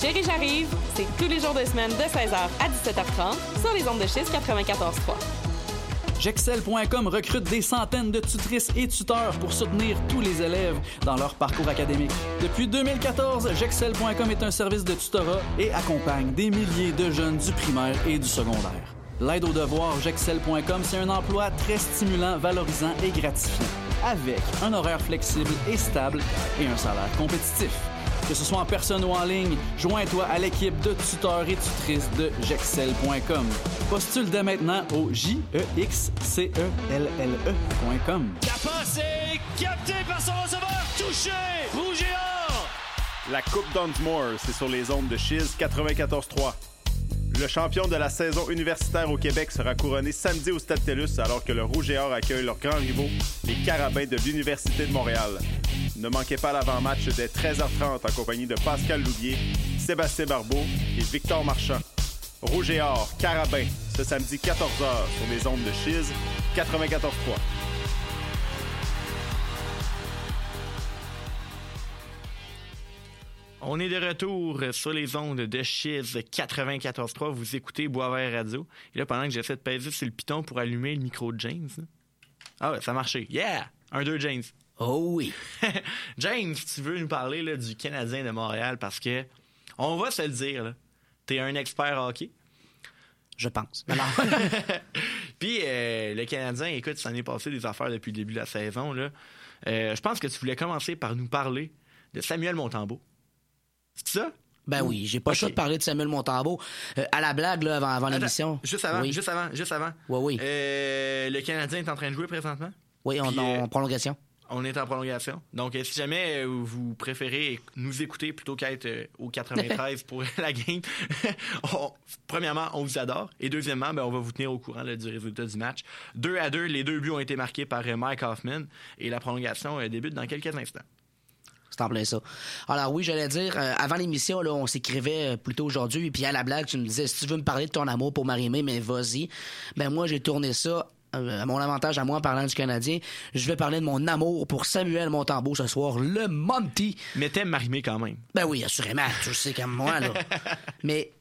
Chérie, j'arrive, c'est tous les jours de semaine de 16h à 17h30 sur les ondes de schiste 94.3. Jexcel.com recrute des centaines de tutrices et tuteurs pour soutenir tous les élèves dans leur parcours académique. Depuis 2014, Jexcel.com est un service de tutorat et accompagne des milliers de jeunes du primaire et du secondaire. L'aide aux devoirs Gexcel.com, c'est un emploi très stimulant, valorisant et gratifiant, avec un horaire flexible et stable et un salaire compétitif. Que ce soit en personne ou en ligne, joins-toi à l'équipe de tuteurs et tutrices de Gexcel.com. Postule dès maintenant au E J-E-X-C-E-L-L-E.com. La passe est captée par son receveur, touché, rouge et or. La Coupe Dunsmore, c'est sur les ondes de Chiz 94.3. Le champion de la saison universitaire au Québec sera couronné samedi au Stade TELUS alors que le Rouge et Or accueille leurs grands rivaux, les Carabins de l'Université de Montréal. Ne manquez pas l'avant-match dès 13h30 en compagnie de Pascal Loubier, Sébastien Barbeau et Victor Marchand. Rouge et Or, Carabins, ce samedi 14h sur les ondes de Chiz 94.3. On est de retour sur les ondes de Chiz 94.3. Vous écoutez Boisvert Radio. Et là, pendant que j'essaie de peser sur le piton pour allumer le micro de James. Ah ouais, ça a marché. Yeah! Un, deux, James. Oh oui. James, tu veux nous parler là, du Canadien de Montréal? Parce que, on va se le dire, là, t'es un expert hockey. Je pense. Puis euh, le Canadien, écoute, ça en est passé des affaires depuis le début de la saison. Là. Euh, je pense que tu voulais commencer par nous parler de Samuel Montembeau. C'est ça? Ben oui, j'ai pas le choix de parler de Samuel Montambeau. Euh, à la blague, là, avant, l'émission. Juste avant, Oui. juste avant, juste avant. Oui, oui. Euh, le Canadien est en train de jouer présentement? Oui, on en euh, prolongation. On est en prolongation. Donc, si jamais vous préférez nous écouter plutôt qu'être au 93 pour la game, on- premièrement, on vous adore. Et deuxièmement, ben, on va vous tenir au courant là, du résultat du match. Deux à deux, les deux buts ont été marqués par Mike Hoffman. Et la prolongation débute dans quelques instants. C'est en plein ça. Alors oui, j'allais dire, euh, avant l'émission, là, on s'écrivait euh, plutôt aujourd'hui, puis à la blague, tu me disais, si tu veux me parler de ton amour pour Marie-Mé, mais vas-y. Ben moi, j'ai tourné ça euh, à mon avantage à moi en parlant du Canadien. Je vais parler de mon amour pour Samuel Montembeau ce soir, le Monty. Mais t'aimes Marie-Mé quand même. Ben oui, assurément, tu le sais comme moi, là. Mais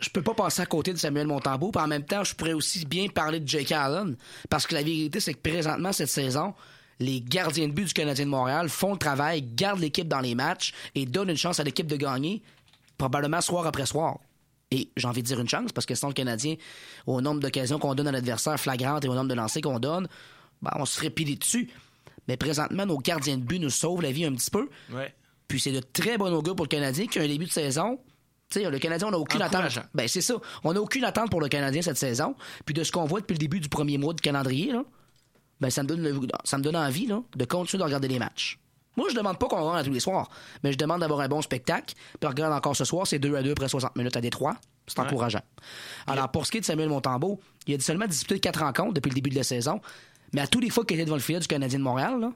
je peux pas passer à côté de Samuel Montembeau, puis en même temps, je pourrais aussi bien parler de Jake Allen, parce que la vérité, c'est que présentement, cette saison, les gardiens de but du Canadien de Montréal font le travail, gardent l'équipe dans les matchs et donnent une chance à l'équipe de gagner, probablement soir après soir. Et j'ai envie de dire une chance, parce que sinon, le Canadien, au nombre d'occasions qu'on donne à l'adversaire flagrante et au nombre de lancers qu'on donne, ben, on se ferait piler dessus. Mais présentement, nos gardiens de but nous sauvent la vie un petit peu. Ouais. Puis c'est de très bon augure pour le Canadien qui a un début de saison. Tu sais, le Canadien, on n'a aucune attente. Ben, c'est ça. On n'a aucune attente pour le Canadien cette saison. Puis de ce qu'on voit depuis le début du premier mois de calendrier, là, ben, ça me donne, le- ça me donne envie là, de continuer de regarder les matchs. Moi, je demande pas qu'on à tous les soirs, mais je demande d'avoir un bon spectacle. Puis regarde encore ce soir, c'est 2 à 2 après 60 minutes à Détroit. C'est Ouais. encourageant. Alors, pour ce qui est de Samuel Montembeau, il a seulement disputé 4 rencontres depuis le début de la saison, mais à tous les fois qu'il était devant le filet du Canadien de Montréal, là,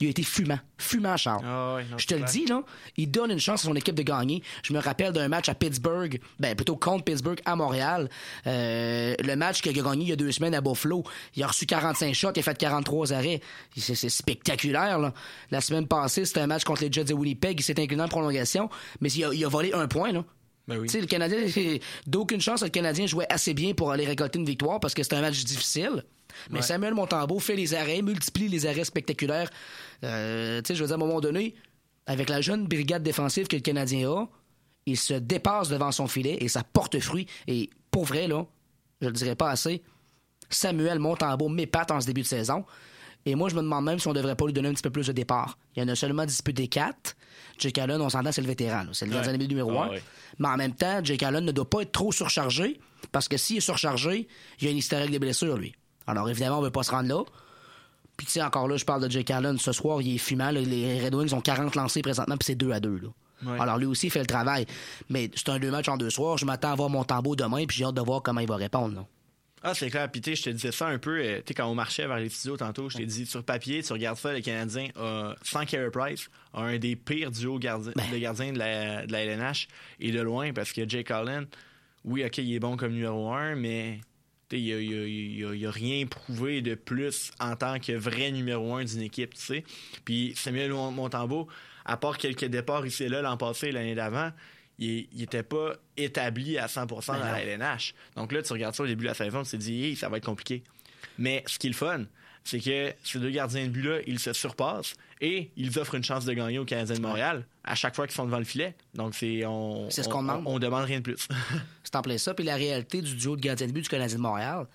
il a été fumant. Fumant, Charles. Ah je te le dis, là, il donne une chance à son équipe de gagner. Je me rappelle d'un match à Pittsburgh, ben plutôt contre Pittsburgh à Montréal. Euh, le match qu'il a gagné il y a deux semaines à Buffalo. Il a reçu 45 shots, il a fait 43 arrêts. C'est spectaculaire, là. La semaine passée, c'était un match contre les Jets de Winnipeg. Il s'est incliné en prolongation, mais il a, il a volé un point, là. Ben oui. Tu sais, le Canadien, d'aucune chance, le Canadien jouait assez bien pour aller récolter une victoire parce que c'était un match difficile. Mais Ouais. Samuel Montembeau fait les arrêts, multiplie les arrêts spectaculaires. Euh, tu sais, je veux dire, à un moment donné, avec la jeune brigade défensive que le Canadien a, il se dépasse devant son filet et ça porte fruit. Et pour vrai, là, je le dirais pas assez, Samuel Montembeau m'épate en ce début de saison. Et moi, je me demande même si on devrait pas lui donner un petit peu plus de départ. Il y en a seulement disputé quatre. Jake Allen, on s'entend, c'est le vétéran. C'est le gardien de numéro Ah un. ouais. Mais en même temps, Jake Allen ne doit pas être trop surchargé parce que s'il est surchargé, il y a une historique des blessures, lui. Alors évidemment, on veut pas se rendre là. Puis tu sais, encore là, je parle de Jake Allen. Ce soir, il est fumant. là. Les Red Wings ont 40 lancés présentement, puis c'est 2 à 2. Là. Ouais. Alors lui aussi, il fait le travail. Mais c'est un deux matchs en deux soirs. Je m'attends à voir mon tambour demain, puis j'ai hâte de voir comment il va répondre. là. Ah, c'est clair. Puis, tu je te disais ça un peu, euh, tu sais, quand on marchait vers les studios tantôt, je t'ai dit, sur papier, tu regardes ça, le Canadien, a, sans Carey Price, a un des pires duos Ben. de gardiens de la, de la LNH, et de loin, parce que Jake Allen, oui, OK, il est bon comme numéro un, mais il a- a- a rien prouvé de plus en tant que vrai numéro un d'une équipe, tu sais. Puis Samuel Montembeau, à part quelques départs ici et là l'an passé et l'année d'avant, il n'était pas établi à 100% dans Ben la LNH. Donc là, tu regardes ça au début de la saison, tu te dis, Hey, ça va être compliqué. Mais ce qui est le fun, c'est que ces deux gardiens de but-là, ils se surpassent et ils offrent une chance de gagner aux Canadiens de Montréal à chaque fois qu'ils sont devant le filet. Donc, c'est on, C'est ce on- qu'on demande. On, on demande rien de plus. C'est en plein ça. Puis la réalité du duo de gardien de but du Canadien de Montréal,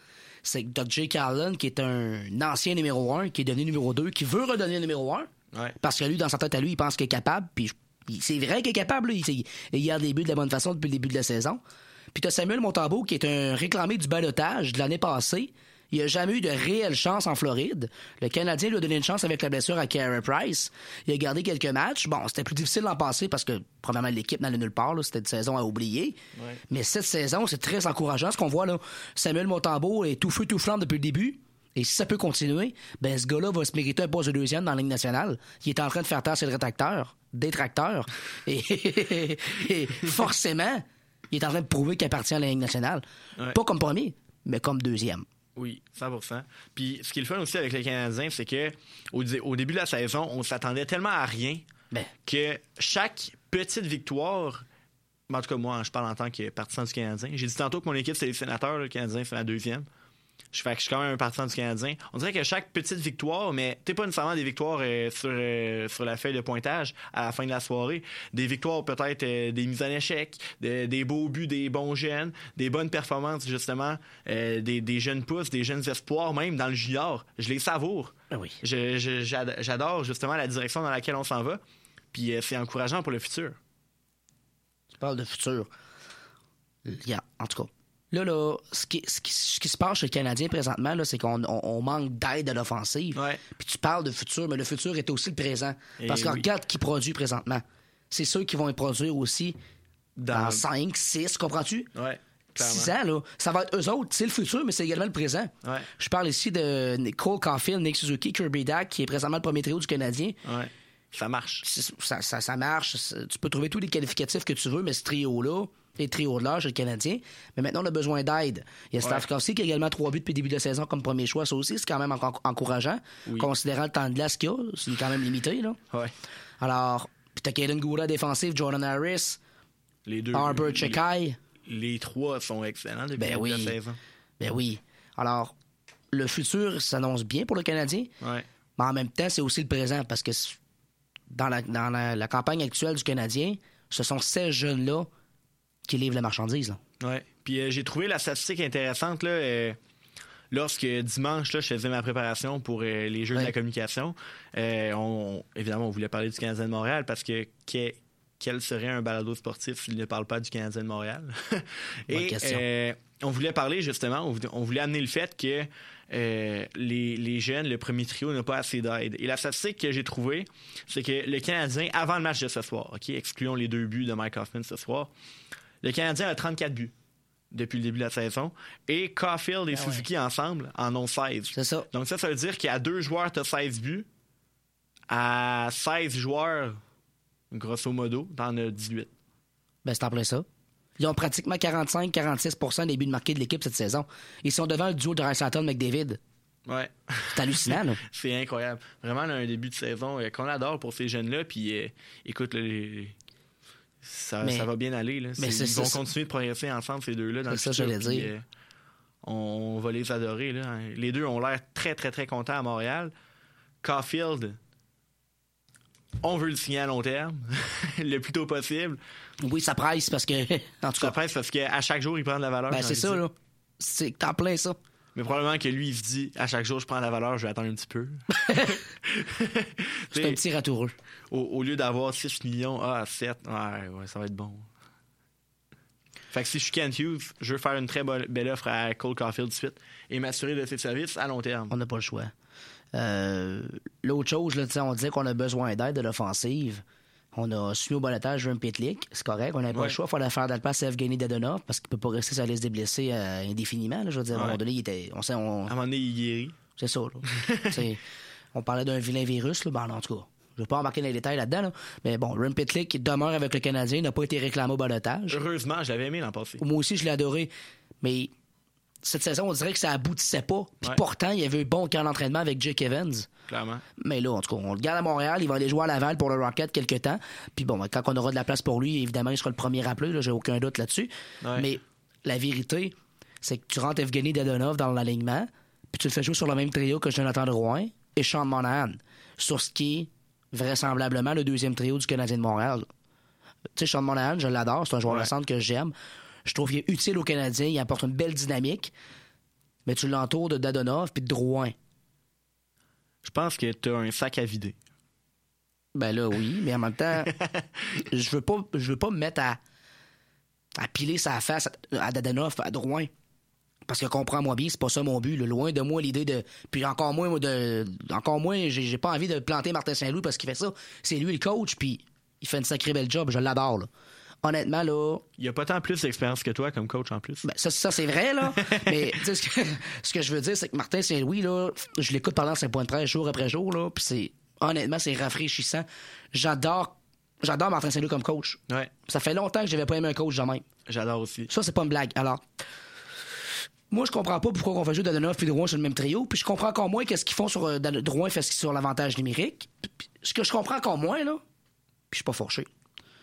c'est que Doug J. Carlin, qui est un ancien numéro 1, qui est devenu numéro 2, qui veut redonner le numéro 1, Ouais. parce que lui, dans sa tête à lui, il pense qu'il est capable. Puis c'est vrai qu'il est capable. là. Il, il, garde les buts de la bonne façon depuis le début de la saison. Puis t'as Samuel Montambeau, qui est un réclamé du balotage de l'année passée. Il a jamais eu de réelle chance en Floride. Le Canadien lui a donné une chance avec la blessure à Carey Price. Il a gardé quelques matchs. Bon, c'était plus difficile l'an passé parce que, premièrement, l'équipe n'allait nulle part. C'était une saison à oublier. Ouais. Mais cette saison, c'est très encourageant ce qu'on voit là. Samuel Montambeau est tout feu, tout flamme depuis le début. Et si ça peut continuer, ben ce gars-là va se mériter un poste de deuxième dans la Ligue nationale. Il est en train de faire taire ses rétracteurs, détracteurs. Et, et forcément, il est en train de prouver qu'il appartient à la Ligue nationale. Ouais. Pas comme premier, mais comme deuxième. Oui, 100% Puis ce qui est le fun aussi avec les Canadiens, c'est que au début de la saison, on s'attendait tellement à rien Ben. que chaque petite victoire, ben, en tout cas moi, je parle en tant que partisan du Canadien. J'ai dit tantôt que mon équipe c'est les sénateurs, le Canadien c'est la deuxième. Je fais que je suis quand même un partisan du Canadien. On dirait que chaque petite victoire, mais t'es pas nécessairement des victoires euh, sur, euh, sur la feuille de pointage à la fin de la soirée. Des victoires peut-être euh, des mises en échec, de- des beaux buts, des bons jeunes, des bonnes performances justement, des, des jeunes pousses, des jeunes espoirs même dans le junior. Je les savoure. Oui. Je- je- j'ad- J'adore justement la direction dans laquelle on s'en va. Puis c'est encourageant pour le futur. Tu parles de futur. Yeah, en tout cas. Là, là, ce qui, ce qui- ce qui se passe chez le Canadien présentement, là, c'est qu'on on- on manque d'aide à l'offensive. Ouais. Puis tu parles de futur, mais le futur est aussi le présent. Et Parce qu'on oui. regarde qui produit présentement. C'est ceux qui vont y produire aussi dans, Dans- 5, 6, comprends-tu? Ouais. 6 ans, là. Ça va être eux autres. C'est le futur, mais c'est également le présent. Ouais. Je parle ici de Cole Caulfield, Nick Suzuki, Kirby Dack, qui est présentement le premier trio du Canadien. Ouais. Ça marche. Ça, ça, ça marche. Tu peux trouver tous les qualificatifs que tu veux, mais ce trio-là, les trios de l'âge, le Canadien. Mais maintenant, on a besoin d'aide. Il y a Stavkowski qui a également trois buts depuis le début de la saison comme premier choix. Ça aussi, c'est quand même en- encourageant, Oui. considérant le temps de glace qu'il y a. C'est quand même limité, là. Ouais. Alors, puis t'as Kaden Goula défensif, Jordan Harris, Les deux. Harper les- Chekai. Les trois sont excellents depuis Ben le début de oui. la saison. Ben oui. Alors, le futur s'annonce bien pour le Canadien, Ouais. mais en même temps, c'est aussi le présent parce que dans la, dans la, la campagne actuelle du Canadien, ce sont ces jeunes-là qui livrent la marchandise. Ouais. Puis euh, j'ai trouvé la statistique intéressante là. euh, Lorsque dimanche, là, je faisais ma préparation pour euh, les Jeux de la communication, on, évidemment, on voulait parler du Canadien de Montréal parce que que- quel serait un balado sportif s'il ne parle pas du Canadien de Montréal? Et question. on voulait parler justement, on voulait, on voulait amener le fait que euh, les, les jeunes, le premier trio n'a pas assez d'aide. Et la statistique que j'ai trouvée, c'est que le Canadien, avant le match de ce soir, ok, excluons les deux buts de Mike Hoffman ce soir, le Canadien a 34 buts depuis le début de la saison. Et Caulfield et Suzuki ensemble en ont 16. C'est ça. Donc ça, ça veut dire qu'à deux joueurs, tu as 16 buts. À 16 joueurs, grosso modo, t'en as 18. Ben, c'est en plein ça. Ils ont pratiquement 45-46% des buts marqués de l'équipe cette saison. Ils sont devant le duo de Rice McDavid. Ouais. C'est hallucinant, là. C'est incroyable. Vraiment, là, un début de saison euh, qu'on adore pour ces jeunes-là. Puis, euh, écoute, là, les- ça, Mais- ça va bien aller. Là. mais ils vont ça, continuer de progresser ensemble, ces deux-là, C'est ça, j'allais dire. euh, on va les adorer. Là. Les deux ont l'air très, très, très contents à Montréal. Caulfield, on veut le signer à long terme, le plus tôt possible. Oui, ça presse parce que. En tout Ça cas, presse parce qu'à chaque jour, il prend de la valeur. ben, c'est ça, là. C'est en plein ça. Mais probablement que lui, il se dit à chaque jour, je prends de la valeur, je vais attendre un petit peu. C'est un petit ratoureux. Au, au lieu d'avoir 6 millions, ah, 7, ouais, ouais, ça va être bon. Fait que si je suis Kent Hughes, je veux faire une très bonne- belle offre à Cole Caulfield de suite et m'assurer de ses services à long terme. On n'a pas le choix. Euh, L'autre chose, là, on disait qu'on a besoin d'aide de l'offensive. On a suivi au balotage un Pitlick, c'est correct. On n'avait pas le choix. Il fallait faire place à Evgeny Dadonov parce qu'il peut pas rester sur la liste des blessés euh, indéfiniment. là. Je veux dire, à un Ouais. moment donné, il était. On sait, on- À un moment donné, il guérit. C'est ça, là. On parlait d'un vilain virus, là. Ben, en tout cas. Je ne vais pas embarquer dans les détails là-dedans, là. Mais bon, Rem Pitlick qui demeure avec le Canadien, n'a pas été réclamé au balotage. Heureusement, je l'avais aimé l'an passé. Moi aussi, je l'ai adoré. Mais cette saison, on dirait que ça aboutissait pas. Puis Ouais. pourtant, il y avait eu bon camp d'entraînement avec Jake Evans. Clairement. Mais là, en tout cas, on le garde à Montréal. Il va aller jouer à Laval pour le Rocket quelque temps. Puis bon, quand on aura de la place pour lui, évidemment, il sera le premier rappelé. J'ai aucun doute là-dessus. Ouais. Mais la vérité, c'est que tu rentres Evgeny Dadonov dans l'alignement. puis tu le fais jouer sur le même trio que Jonathan Drouin et Sean Monahan, sur ce qui est vraisemblablement le deuxième trio du Canadien de Montréal. Tu sais, Sean Monahan, je l'adore, c'est un joueur de centre que j'aime. Je trouve qu'il est utile au Canadien, il apporte une belle dynamique, mais tu l'entoures de Dadonov puis de Drouin. Je pense que tu as un sac à vider. Ben là, oui, mais en même temps, je veux pas, je veux pas me mettre à, à piler sa face à Dadonov, à Drouin. Parce que comprends-moi bien, c'est pas ça mon but. là. Loin de moi l'idée de. Puis encore moins, moi, de. Encore moins, j'ai pas envie de planter Martin Saint-Louis parce qu'il fait ça. C'est lui le coach, puis il fait une sacrée belle job. Je l'adore, là. Honnêtement, là. Il a pas tant plus d'expérience que toi comme coach en plus. Ben, ça, ça c'est vrai, là. mais ce que, ce que je veux dire, c'est que Martin Saint-Louis, là, je l'écoute parler en 5.13 jour après jour, là. Puis c'est. Honnêtement, c'est rafraîchissant. J'adore. J'adore Martin Saint-Louis comme coach. Ouais. Ça fait longtemps que j'avais pas aimé un coach de même. J'adore aussi. Ça, c'est pas une blague. Alors, moi, je comprends pas pourquoi on fait jouer Dadonov et Drouin sur le même trio, puis je comprends encore moins qu'est-ce qu'ils font sur euh, Drouin fait sur l'avantage numérique. Puis, ce que je comprends encore moins, là, puis je suis pas forché.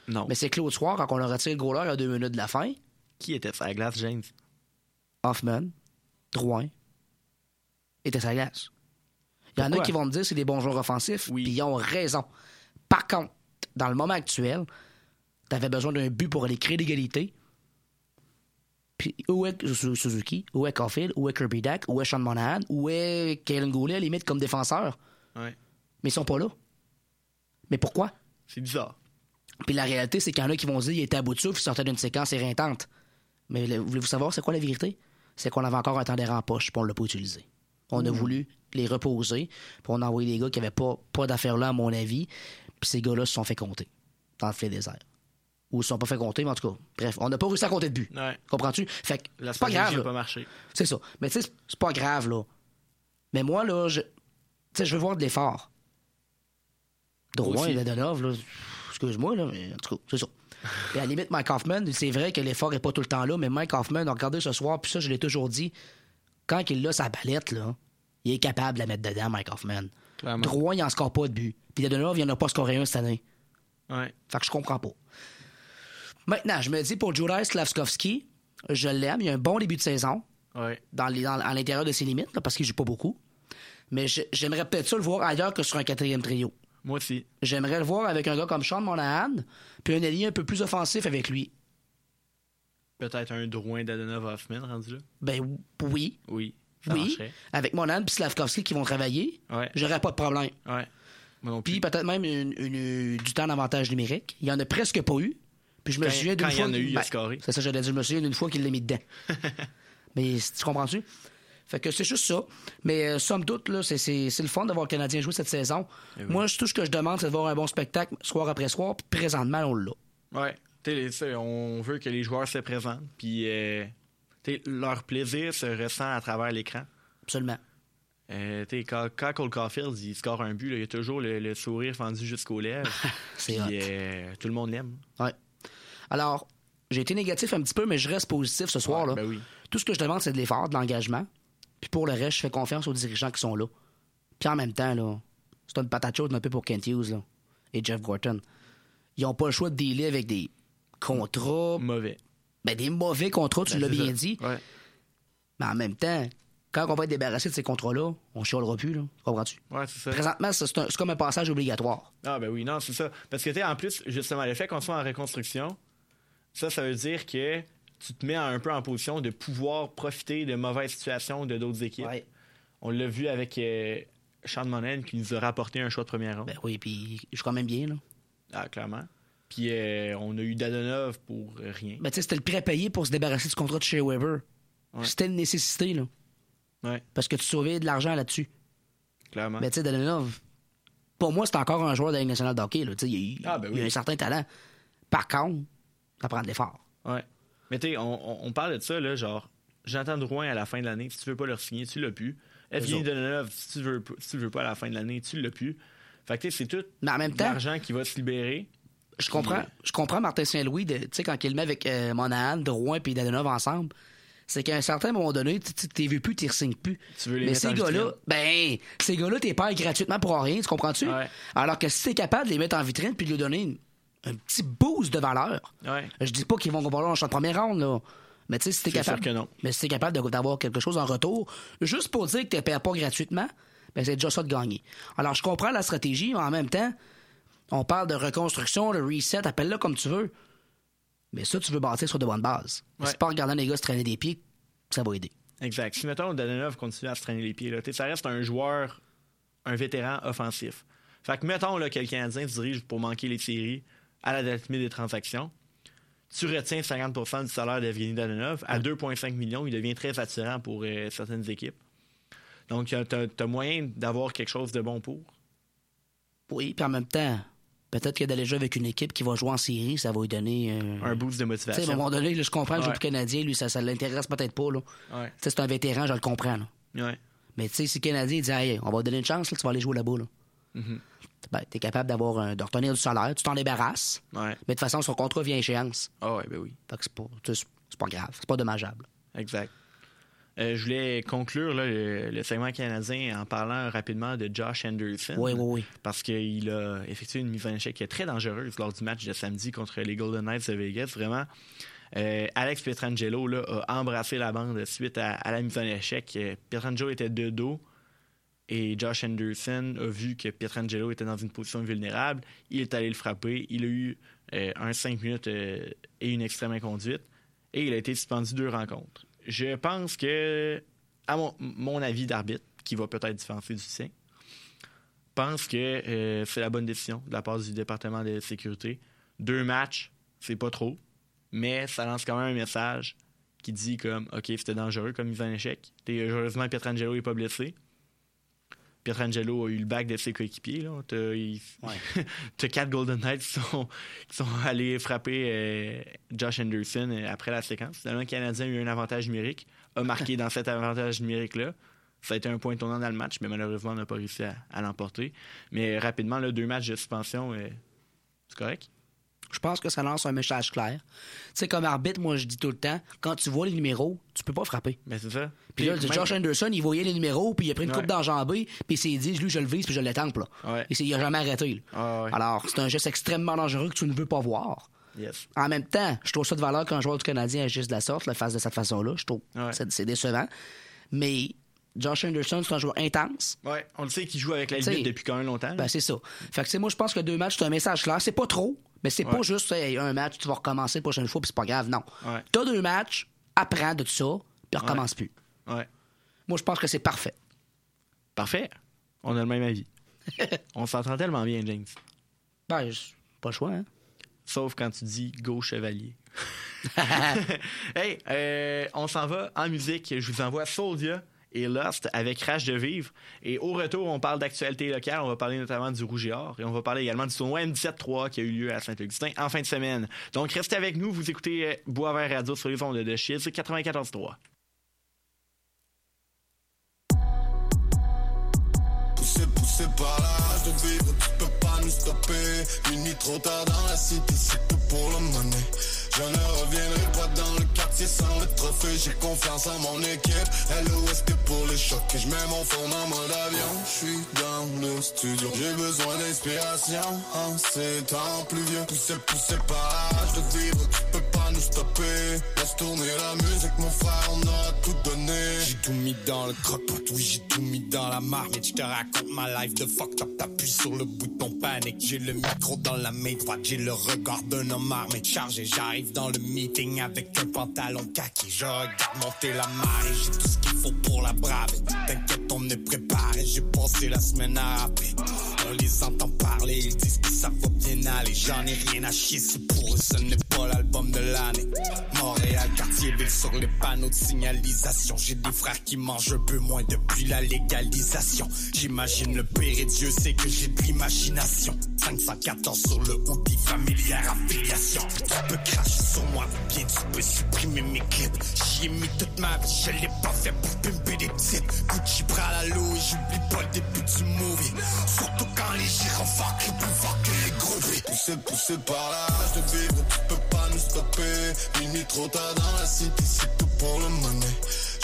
Non. Mais c'est Claude Soir, quand on leur retire le goaler à deux minutes de la fin, Qui était la glace, James? Hoffman, Drouin, était sa glace. Il y en a qui vont me dire que c'est des bons joueurs offensifs, puis ils ont raison. Par contre, dans le moment actuel, t'avais besoin d'un but pour aller créer l'égalité. Puis où est Su- Suzuki, où est Caulfield, où est Kirby Dack, où est Sean Monahan, où est Kalen Goulet, à limite, comme défenseur? Ouais. Mais ils sont pas là. Mais pourquoi? C'est bizarre. Puis la réalité, c'est qu'il y en a qui vont se dire qu'il était à bout de souffle, il sortait d'une séquence éreintante. Mais le- voulez-vous savoir c'est quoi la vérité? C'est qu'on avait encore un temps d'air en poche, puis on l'a pas utilisé. On a Mmh. voulu les reposer, puis on a envoyé des gars qui avaient pas, pas d'affaires là, à mon avis, puis ces gars-là se sont fait compter dans le filet désert. Ou ils se sont pas fait compter, mais en tout cas, bref, on n'a pas réussi à compter de but. Ouais. Comprends-tu? Fait que c'est pas grave. pas marché. C'est ça. Mais tu sais, c'est- pas grave, là. Mais moi, là, je, tu sais, je veux voir de l'effort. Drouin et Dadonov, là, excuse-moi, là, mais en tout cas, c'est ça. Et à la limite, Mike Hoffman, c'est vrai que l'effort est pas tout le temps là, mais Mike Hoffman, a regardé ce soir, puis ça, je l'ai toujours dit, quand il a sa palette, là, il est capable de la mettre dedans, Mike Hoffman. Clairement. Drouin, il en score pas de but. Puis Dadonov, il en a pas scoré un cette année. Ouais. Fait que je comprends pas. Maintenant, je me dis pour Juraj Slavskovski, je l'aime, il a un bon début de saison Ouais. dans les- dans- à l'intérieur de ses limites, là, parce qu'il joue pas beaucoup. Mais j'aimerais peut-être ça le voir ailleurs que sur un quatrième trio. Moi aussi. J'aimerais le voir avec un gars comme Sean Monahan, puis un allié un peu plus offensif avec lui. Peut-être un Drouin d'Adonov Hoffman rendu là. Ben oui, Oui. Ça oui. marcherait. Avec Monahan puis Slavkovski qui vont travailler, Ouais. j'aurais pas de problème. Ouais. Puis peut-être même une- une- du temps d'avantage numérique. Il y en a presque pas eu. Puis je me Quand- souviens d'une quand il y fois. en a eu, il a ben, scoré. C'est ça, j'allais dire. Je me souviens d'une fois qu'il l'a mis dedans. Mais tu comprends-tu? Fait que c'est juste ça. Mais euh, somme toute, là, c'est, c'est, c'est le fun de voir le Canadien jouer cette saison. Eh oui. Moi, tout ce que je demande, c'est de voir un bon spectacle soir après soir. Puis présentement, on l'a. Ouais. Tu sais, on veut que les joueurs se présentent, puis euh, leur plaisir se ressent à travers l'écran. Absolument. Euh, quand, quand Cole Caulfield il score un but, là, il y a toujours le, le sourire fendu jusqu'aux lèvres. C'est Puis, hot. euh, tout le monde l'aime. Ouais. Alors, j'ai été négatif un petit peu, mais je reste positif ce soir. là. ben oui. Tout ce que je demande, c'est de l'effort, de l'engagement. Puis pour le reste, je fais confiance aux dirigeants qui sont là. Puis en même temps, là, c'est une patate chaude un peu pour Kent Hughes là, et Jeff Gorton. Ils n'ont pas le choix de dealer avec des contrats. Mauvais. Ben, des mauvais contrats, tu Ben, l'as bien ça. dit. Ouais. Mais en même temps, quand on va être débarrassé de ces contrats-là, on chialera plus, là. Comprends-tu? Ouais, c'est ça. Présentement, c'est comme un passage obligatoire. Ah ben oui, non, c'est ça. Parce que tu sais, en plus, justement, le fait qu'on soit en reconstruction, ça, ça veut dire que tu te mets un peu en position de pouvoir profiter de mauvaises situations de d'autres équipes. Ouais. On l'a vu avec euh, Sean Monahan qui nous a rapporté un choix de première ronde. Ben oui, puis je suis quand même bien, là. Ah, clairement. Puis euh, on a eu Dadonov pour rien. Ben, tu sais, c'était le prix à payer pour se débarrasser du contrat de chez Weber. Ouais. C'était une nécessité, là. Ouais, Parce que tu sauvais de l'argent là-dessus. clairement. Mais tu sais, Dalenov, pour moi, c'est encore un joueur de la Ligue nationale de hockey. Là. Il, Ah, ben il a oui. un certain talent. Par contre, ça prend de l'effort. Ouais. Mais tu sais, on, on- parle de ça, là, genre, J'entends Drouin à la fin de l'année. Si tu veux pas le signer, tu l'as plus. Evgeny. Donenov, si tu veux, si tu veux pas à la fin de l'année, tu l'as plus. Fait que tu sais, c'est tout Mais en même temps, l'argent qui va se libérer. je comprends, je comprends Martin Saint-Louis, tu sais, quand il le met avec euh, Monahan, Drouin et Dadonov ensemble, c'est qu'à un certain moment donné, tu vu plus, tu signes plus. Tu veux les Mais ces gars-là, ben, ces gars-là, t'es pas gratuitement pour rien, tu comprends-tu? Ouais. Alors que si t'es capable de les mettre en vitrine puis de lui donner une- un petit boost de valeur, Ouais. je dis pas qu'ils vont valoir en champ de première ronde, là. Mais tu sais, si t'es capable. sûr que non. Mais si t'es capable d'avoir quelque chose en retour, juste pour dire que tu payes pas gratuitement, ben c'est déjà ça de gagner. Alors, je comprends la stratégie, mais en même temps, on parle de reconstruction, de reset, appelle-le comme tu veux. Mais ça, tu veux bâtir sur de bonnes bases. Ouais. C'est pas en regardant les gars se traîner des pieds que ça va aider. Exact. Si, mettons, Danilov continue à se traîner les pieds, là, ça reste un joueur, un vétéran offensif. Fait que, mettons, là, que le Canadien se dirige pour manquer les séries à la date limite des transactions. Tu retiens 50% du salaire d'Evgeny Danilov. À 2,5 millions, il devient très attirant pour euh, certaines équipes. Donc, tu as, moyen d'avoir quelque chose de bon pour. Oui, puis en même temps, peut-être que d'aller jouer avec une équipe qui va jouer en série, ça va lui donner euh, Un boost de Tu sais, à motivation. un moment donné, là, je comprends le Ouais. Canadien, lui, ça, ça l'intéresse peut-être pas. Ouais. C'est un vétéran, je le comprends. là. Ouais. Mais tu sais, si le Canadien dit Hey, on va te donner une chance, là, tu vas aller jouer là-bas. Là. Mhm. Ben, t'es capable d'avoir un- de retenir du salaire, tu t'en débarrasses. Ouais. Mais de toute façon, son contrat vient à échéance. Ah ouais, ben oui. Fait que c'est pas, tu sais, c'est pas grave, c'est pas dommageable. Exact. Euh, je voulais conclure là, le, le segment canadien en parlant rapidement de Josh Anderson. Oui, oui, oui. Parce qu'il a effectué une mise en échec très dangereuse lors du match de samedi contre les Golden Knights de Vegas. Vraiment, euh, Alex Pietrangelo là, a embrassé la bande suite à, à la mise en échec. Euh, Pietrangelo était de dos et Josh Anderson a vu que Pietrangelo était dans une position vulnérable. Il est allé le frapper. Il a eu euh, un 5 minutes euh, et une extrême inconduite et il a été suspendu deux rencontres. Je pense que, à mon, avis d'arbitre, qui va peut-être différencier du sien, pense que euh, c'est la bonne décision de la part du département de sécurité. Deux matchs, c'est pas trop, mais ça lance quand même un message qui dit comme OK, c'était dangereux comme mise en échec. T'es- Heureusement, Pietrangelo n'est pas blessé. Pietrangelo a eu le bac de ses coéquipiers. il- t'as quatre Golden Knights qui sont, qui sont allés frapper euh, Josh Anderson euh, après la séquence. Finalement, le Canadien a eu un avantage numérique, a marqué dans cet avantage numérique-là. Ça a été un point tournant dans le match, mais malheureusement, on n'a pas réussi à, à l'emporter. Mais rapidement, là, deux matchs de suspension, euh, c'est correct? Je pense que ça lance un message clair. Tu sais, comme arbitre, moi, je dis tout le temps, quand tu vois les numéros, tu peux pas frapper. Ben, c'est ça. Puis là, même- Josh Anderson, il voyait les numéros, puis il a pris une Ouais. coupe d'enjambée, puis il s'est dit, lui, je le vise, puis je l'étampe, là. Ouais. Et il a jamais arrêté. Ah, ouais. Alors, c'est un geste extrêmement dangereux que tu ne veux pas voir. Yes. En même temps, je trouve ça de valeur qu'un joueur du Canadien agisse de la sorte, le fasse de cette façon-là. Je trouve Ouais. c'est décevant. Mais Josh Anderson, c'est un joueur intense. Ouais, on le sait qu'il joue avec la limite depuis quand même longtemps. Ben, c'est ça. Fait que, moi, je pense que deux matchs, c'est un message clair. C'est pas trop, mais c'est pas juste, hey, un match, tu vas recommencer la prochaine fois, puis c'est pas grave. Non. Ouais. T'as deux matchs, apprends de tout ça, puis recommence plus. Ouais. Moi, je pense que c'est parfait. Parfait. On a le même avis. on s'entend tellement bien, James. Ben, pas le choix, hein. Sauf quand tu dis go chevalier. hey, euh, on s'en va en musique. Je vous envoie Soldia et Lost avec Rage de Vivre. Et au retour, on parle d'actualité locale. On va parler notamment du Rouge et Or. Et on va parler également du tournoi M17-3 qui a eu lieu à Saint-Augustin en fin de semaine. Donc, restez avec nous. Vous écoutez euh, Boisvert Radio sur les ondes de Chiz 94.3. Poussé, poussé par l'âge de vivre, tu peux pas nous stopper. Minuit trop tard dans la cité, c'est tout pour le money. Je ne reviendrai pas dans le quartier sans le trophée. J'ai confiance en mon équipe. LOST pour les chocs. Et je mets mon fond en mode avion? Je suis dans le studio. J'ai besoin d'inspiration en ces temps pluvieux. Poussé, poussé par de vivre, tu peux pas nous stopper. Laisse tourner la musique, mon frère, on aura tout donné. J'ai tout mis dans le croque-pot, oui, j'ai tout mis dans la marmite. Je te raconte ma life de fucked up, t'appuies sur le bouton panique. J'ai le micro dans la main droite, j'ai le regard d'un homme armé chargé. J'arrive dans le meeting avec un pantalon kaki. Je regarde monter la marée, j'ai tout ce qu'il faut pour la braver. T'inquiète, on est préparé, j'ai passé la semaine à rapper. On les entend parler, ils disent que ça va bien aller. J'en ai rien à chier, c'est pour eux, ce n'est pas l'album de l'année. Montréal, quartier ville sur les panneaux de signalisation. J'ai des frères qui mangent un peu moins depuis la légalisation. J'imagine le père et Dieu sait que j'ai de l'imagination. 514 sur le hoodie, familière affiliation. Tu peux cracher sur moi, bien tu peux supprimer mes clips. J'y ai mis toute ma vie, je l'ai pas fait pour pimper des titres. Gucci bras la l'eau et j'oublie pas le début du movie. Surtout quand les gyrophares crient plus fort que les gros Poussé, poussé par l'âge de vivre, tu peux pas nous stopper. Minuit trop tard dans la cité, c'est tout pour le money.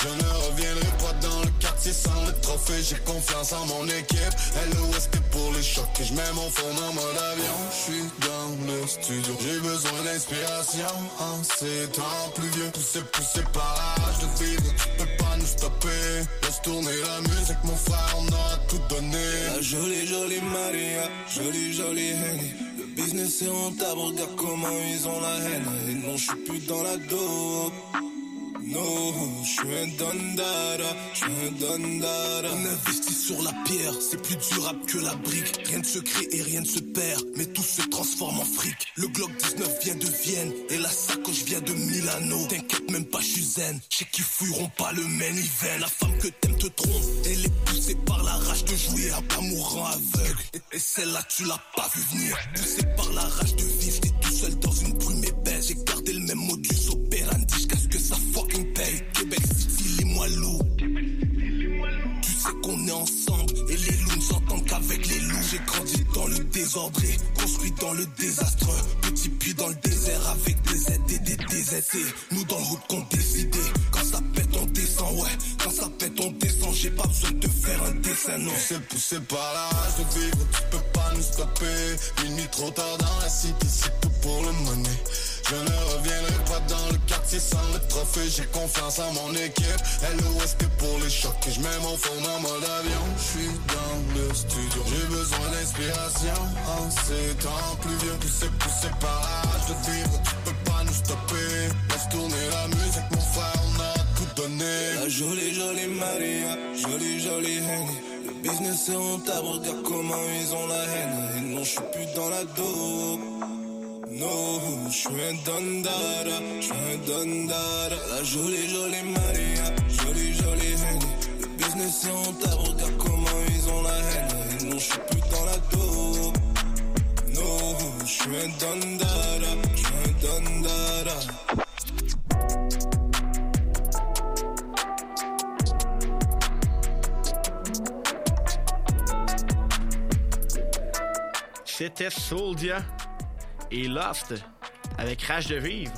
Je ne reviendrai pas dans le quartier sans le trophée. J'ai confiance en mon équipe. LOS que pour les chocs? Et je mets mon fond en mode avion. Je suis dans le studio. J'ai besoin d'inspiration en ces temps pluvieux. Poussé, poussé par l'âge de vivre. Tu peux pas nous stopper. Laisse tourner la musique, mon frère. On aura tout donné. La jolie, jolie Maria. Jolie, jolie Henny. Le business est rentable. Regarde comment ils ont la haine. Et non, je suis plus dans la dope. Non, je suis un dondara, je suis un dondara. On investit sur la pierre, c'est plus durable que la brique. Rien ne se crée et rien ne se perd, mais tout se transforme en fric. Le Glock 19 vient de Vienne et la sacoche vient de Milano. T'inquiète même pas, je suis zen. Je sais qu'ils fouilleront pas le minivan. La femme que t'aimes te trompe, elle est poussée par la rage de jouer à pas mourant aveugle. Et, et celle-là, tu l'as pas vu venir. Poussée par la rage de vivre, t'es tout seul dans une brume qu'avec les loups. J'ai grandi dans le désordre construit dans le désastre. Petit puits dans le désert avec des Z et des DZC. Nous dans le route qu'on décidé. Quand ça pète, on descend, ouais. Quand ça pète, on descend. J'ai pas besoin de faire un dessin, non. Poussé, poussé par la rage de vivre, tu peux pas nous stopper. Minuit trop tard dans la cité, c'est tout pour le money. Je ne reviendrai pas dans le quartier sans le trophée. J'ai confiance en mon équipe. LOS que pour les chocs? Et je mets mon fond en mode avion. Je suis dans le studio. J'ai besoin d'inspiration en ces temps pluvieux. Poussé, poussé par l'âge de vivre. Tu peux pas nous stopper. Laisse tourner la musique, mon frère. On a tout donné. La jolie, jolie Maria, jolie, jolie Henny. Le business est rentable, regarde comment ils ont la haine. Et non, je suis plus dans la dope. Non, je suis un dondara, je un dondara. La jolie, jolie Maria, jolie, jolie Henny. Le business est rentable, regarde comment ils ont la haine. Non, je suis plus dans la dope. Non, je suis un dondara, je un dondara. C'était Soldia et Lost avec Rage de vivre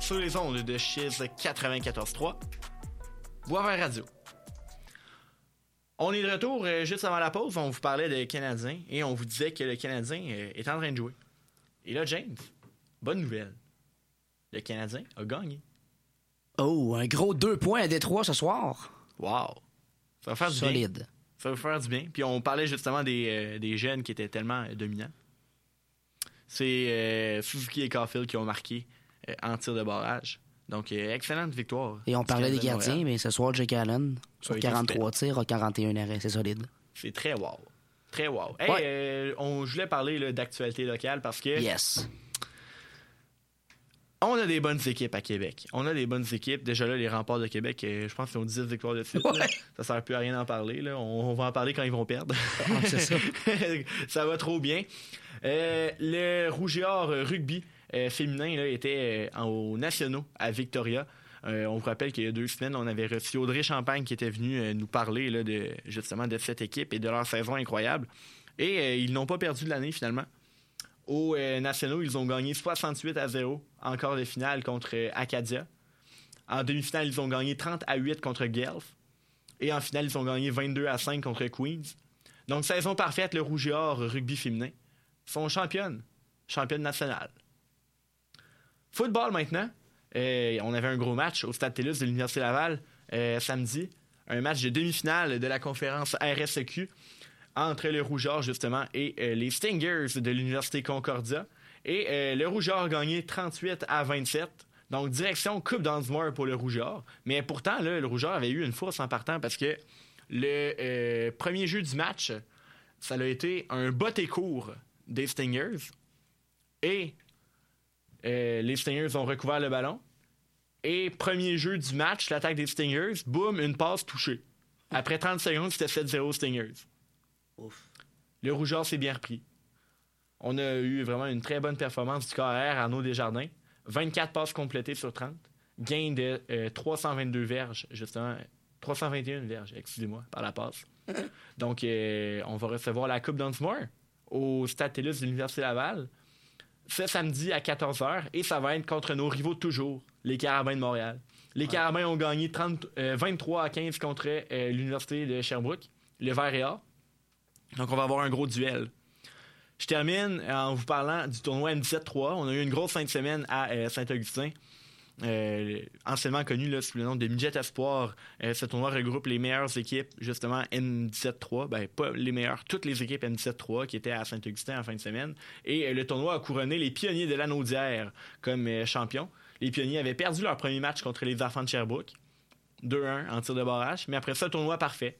sur les ondes de Chiz 94.3 Boisvert Radio. On est de retour euh, juste avant la pause. On vous parlait de Canadiens et on vous disait que le Canadien euh, est en train de jouer. Et là, James, bonne nouvelle. Le Canadien a gagné. Oh, un gros 2 points à Détroit ce soir. Wow. Ça va faire du bien. Ça va faire du bien. Puis on parlait justement des, euh, des jeunes qui étaient tellement dominants. C'est euh, Suzuki et Caulfield qui ont marqué euh, en tir de barrage. Donc, euh, excellente victoire. Et on parlait des de gardiens, mais ce soir, Jake Allen, sur Oui, 43 tirs, a 41 arrêts. C'est solide. C'est très wow. Très wow. Hey, Ouais. euh, on, je voulais parler d'actualité locale parce que Yes. on a des bonnes équipes à Québec. On a des bonnes équipes. Déjà là, les remparts de Québec, je pense qu'ils ont 10 victoires de suite. Ouais. Ça sert plus à rien d'en parler. Là. On, on va en parler quand ils vont perdre. Ah, ça. ça va trop bien. Euh, le Rouge et euh, rugby euh, féminin était aux nationaux à Victoria. On vous rappelle qu'il y a deux semaines, on avait reçu Audrey Champagne qui était venu euh, nous parler de, justement de cette équipe et de leur saison incroyable. Et ils n'ont pas perdu de l'année finalement. Aux nationaux, ils ont gagné 68 à 0 en quart de finale contre Acadia. En demi-finale, ils ont gagné 30 à 8 contre Guelph. Et en finale, ils ont gagné 22 à 5 contre Queens. Donc, saison parfaite, le Rouge et rugby féminin sont championnes, championnes nationales. Football maintenant. Euh, on avait un gros match au Stade TELUS de l'Université Laval euh, samedi. Un match de demi-finale de la conférence RSEQ entre le Rouge et Or, justement, et euh, les Stingers de l'Université Concordia. Et le Rouge et Or a gagné 38 à 27. Donc, direction Coupe d'Ansmore pour le Rouge et Or. Mais pourtant, le Rouge et Or avait eu une force en partant parce que le premier jeu du match, ça a été un bot et court des Stingers. Et euh, les Stingers ont recouvert le ballon. Et premier jeu du match, l'attaque des Stingers, boum, une passe touchée. Après 30 secondes, c'était 7-0 Stingers. Le rougeur s'est bien repris. On a eu vraiment une très bonne performance du KR Arnaud Desjardins. 24 passes complétées sur 30. Gain de euh, 322 verges, justement. 321 verges, excusez-moi, par la passe. Donc, euh, on va recevoir la Coupe d'Ansmore au Stade de l'Université Laval ce samedi à 14h et ça va être contre nos rivaux toujours, les Carabins de Montréal. Les Carabins ont gagné 30, euh, 23 à 15 contre euh, l'Université de Sherbrooke, le vert et or. Donc, on va avoir un gros duel. Je termine en vous parlant du tournoi M17-3. On a eu une grosse fin de semaine à euh, Saint-Augustin. Euh, anciennement connu sous le nom de Midget Espoir. Euh, ce tournoi regroupe les meilleures équipes, justement M17-3. Ben, pas les meilleures, toutes les équipes M17-3 qui étaient à Saint-Augustin en fin de semaine. Et euh, le tournoi a couronné les pionniers de l'Anaudière comme euh, champions. Les pionniers avaient perdu leur premier match contre les enfants de Sherbrooke. 2-1 en tir de barrage. Mais après ça, tournoi parfait.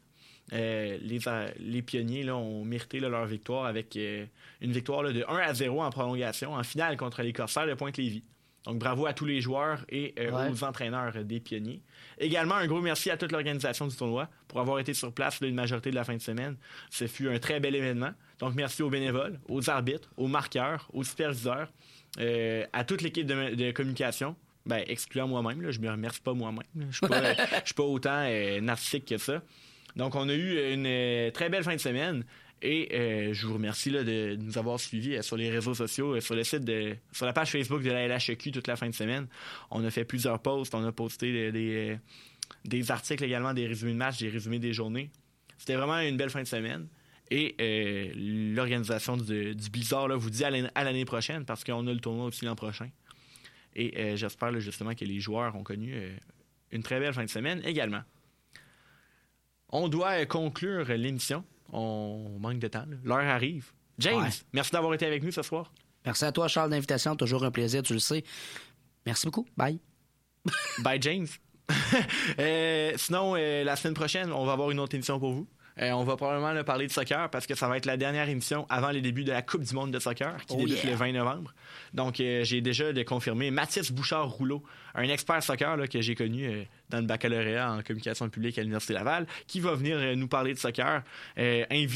Les, pionniers ont mérité leur victoire avec une victoire de 1 à 0 en prolongation en finale contre les Corsaires de Pointe-Lévis. Donc bravo à tous les joueurs et euh, Ouais. aux entraîneurs euh, des pionniers. Également un gros merci à toute l'organisation du tournoi pour avoir été sur place là, une majorité de la fin de semaine. Ce fut un très bel événement. Donc merci aux bénévoles, aux arbitres, aux marqueurs, aux superviseurs, euh, à toute l'équipe de, de communication. Ben, excluant moi-même, là, je me remercie pas moi-même. Je suis euh, je suis pas autant euh, narcissique que ça. Donc, on a eu une très belle fin de semaine et euh, je vous remercie de, nous avoir suivis euh, sur les réseaux sociaux, euh, sur le site de, sur la page Facebook de la LHEQ toute la fin de semaine. On a fait plusieurs posts, on a posté euh, des articles également, des résumés de matchs, des résumés des journées. C'était vraiment une belle fin de semaine. Et l'organisation du, du Blizzard vous dit à l'année prochaine parce qu'on a le tournoi aussi l'an prochain. Et j'espère justement que les joueurs ont connu une très belle fin de semaine également. On doit conclure l'émission. On manque de temps. L'heure arrive. James, Ouais. merci d'avoir été avec nous ce soir. Merci à toi, Charles, d'invitation. Toujours un plaisir, tu le sais. Merci beaucoup. Bye. Bye, James. Euh, sinon, euh, la semaine prochaine, on va avoir une autre émission pour vous. Euh, on va probablement là, parler de soccer parce que ça va être la dernière émission avant les débuts de la Coupe du monde de soccer qui Oh débute yeah. le 20 novembre. Donc, euh, j'ai déjà de confirmer Mathis Bouchard-Rouleau, un expert soccer là, que j'ai connu euh, dans le baccalauréat en communication publique à l'Université Laval, qui va venir nous parler de soccer, invité